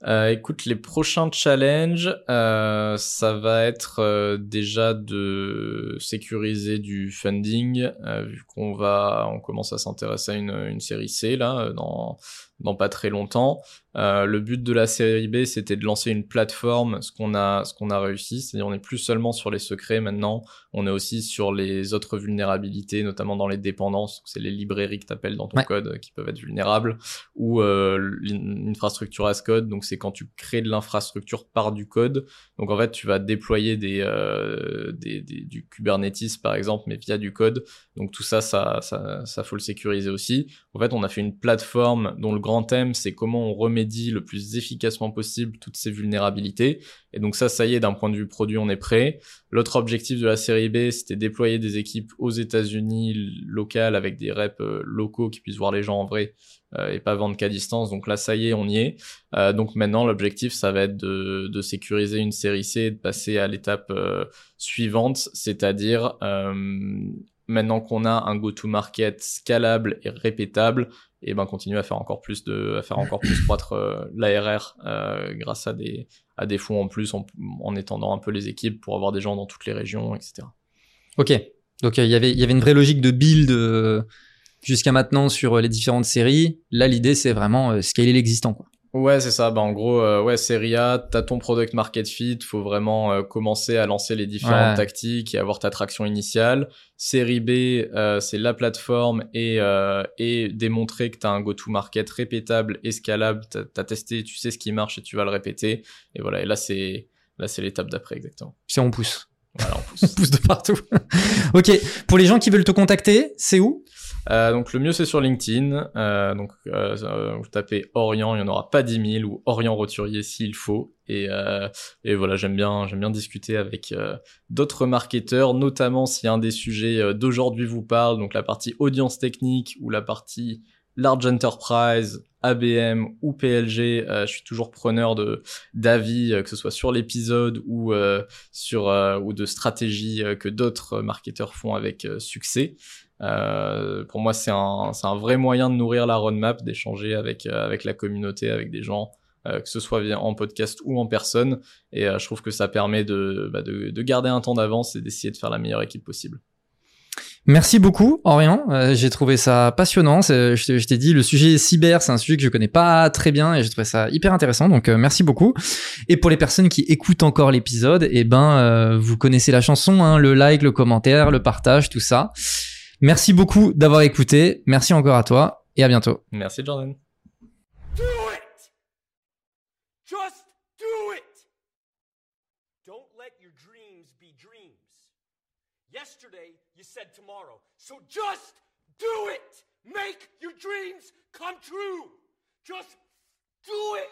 Euh, écoute, les prochains challenges, euh, ça va être euh, déjà de sécuriser du funding, euh, vu qu'on va, on commence à s'intéresser à une, une série C là, dans dans pas très longtemps. Euh, le but de la série B, c'était de lancer une plateforme, ce qu'on a, ce qu'on a réussi, c'est-à-dire on n'est plus seulement sur les secrets maintenant, on est aussi sur les autres vulnérabilités, notamment dans les dépendances, c'est les librairies que tu appelles dans ton Ouais. code euh, qui peuvent être vulnérables, ou euh, l'infrastructure as code, donc c'est quand tu crées de l'infrastructure par du code. Donc en fait, tu vas déployer des, euh, des, des- du Kubernetes par exemple, mais via du code. Donc tout ça, ça, ça, ça faut le sécuriser aussi. En fait, on a fait une plateforme dont le grand thème, c'est comment on remédie le plus efficacement possible toutes ces vulnérabilités. Et donc ça, ça y est, d'un point de vue produit, on est prêt. L'autre objectif de la série B, c'était déployer des équipes aux États-Unis locales avec des reps euh, locaux qui puissent voir les gens en vrai euh, et pas vendre qu'à distance. Donc là, ça y est, on y est. Euh, donc maintenant, l'objectif, ça va être de, sécuriser une série C et de passer à l'étape suivante, c'est-à-dire maintenant qu'on a un go-to-market scalable et répétable, et ben continuer à faire encore plus de, à faire encore plus croître euh, l'ARR euh, grâce à des, à des fonds en plus, en, en, étendant un peu les équipes pour avoir des gens dans toutes les régions, etc. Ok, donc il y avait, il y avait une vraie logique de build jusqu'à maintenant sur les différentes séries. Là, l'idée c'est vraiment scaler l'existant. Ouais, c'est ça. Bah, en gros, euh, ouais, Serie A, t'as ton product market fit, faut vraiment euh, commencer à lancer les différentes tactiques et avoir ta traction initiale. Série B, euh, c'est la plateforme et, euh, et démontrer que t'as un go-to-market répétable et scalable. T'as as testé, tu sais ce qui marche et tu vas le répéter. Et voilà, et là, c'est là c'est l'étape d'après, exactement. C'est on pousse. Voilà, on pousse. on pousse de partout. ok, pour les gens qui veulent te contacter, c'est où? Euh, donc le mieux c'est sur LinkedIn. Euh, donc euh, vous tapez Orient, il n'y en aura pas 10 000 ou Orient Roturier s'il faut. Et, et voilà, j'aime bien, j'aime bien discuter avec d'autres marketeurs, notamment si un des sujets d'aujourd'hui vous parle, donc la partie audience technique ou la partie large enterprise, ABM ou PLG, je suis toujours preneur d'avis, que ce soit sur l'épisode ou sur ou de stratégies que d'autres marketeurs font avec succès. Euh, pour moi, c'est un, vrai moyen de nourrir la roadmap, d'échanger avec, euh, avec la communauté, avec des gens, euh, que ce soit en podcast ou en personne. Et je trouve que ça permet bah, de garder un temps d'avance et d'essayer de faire la meilleure équipe possible. Merci beaucoup, Orient. j'ai trouvé ça passionnant. Je t'ai dit, le sujet cyber, c'est un sujet que je connais pas très bien et j'ai trouvé ça hyper intéressant. Donc, merci beaucoup. Et pour les personnes qui écoutent encore l'épisode, eh ben, vous connaissez la chanson, hein, le like, le commentaire, le partage, tout ça. Merci beaucoup d'avoir écouté. Merci encore à toi et à bientôt. Merci Jordan. So just do it. Make your dreams come true. Just do it.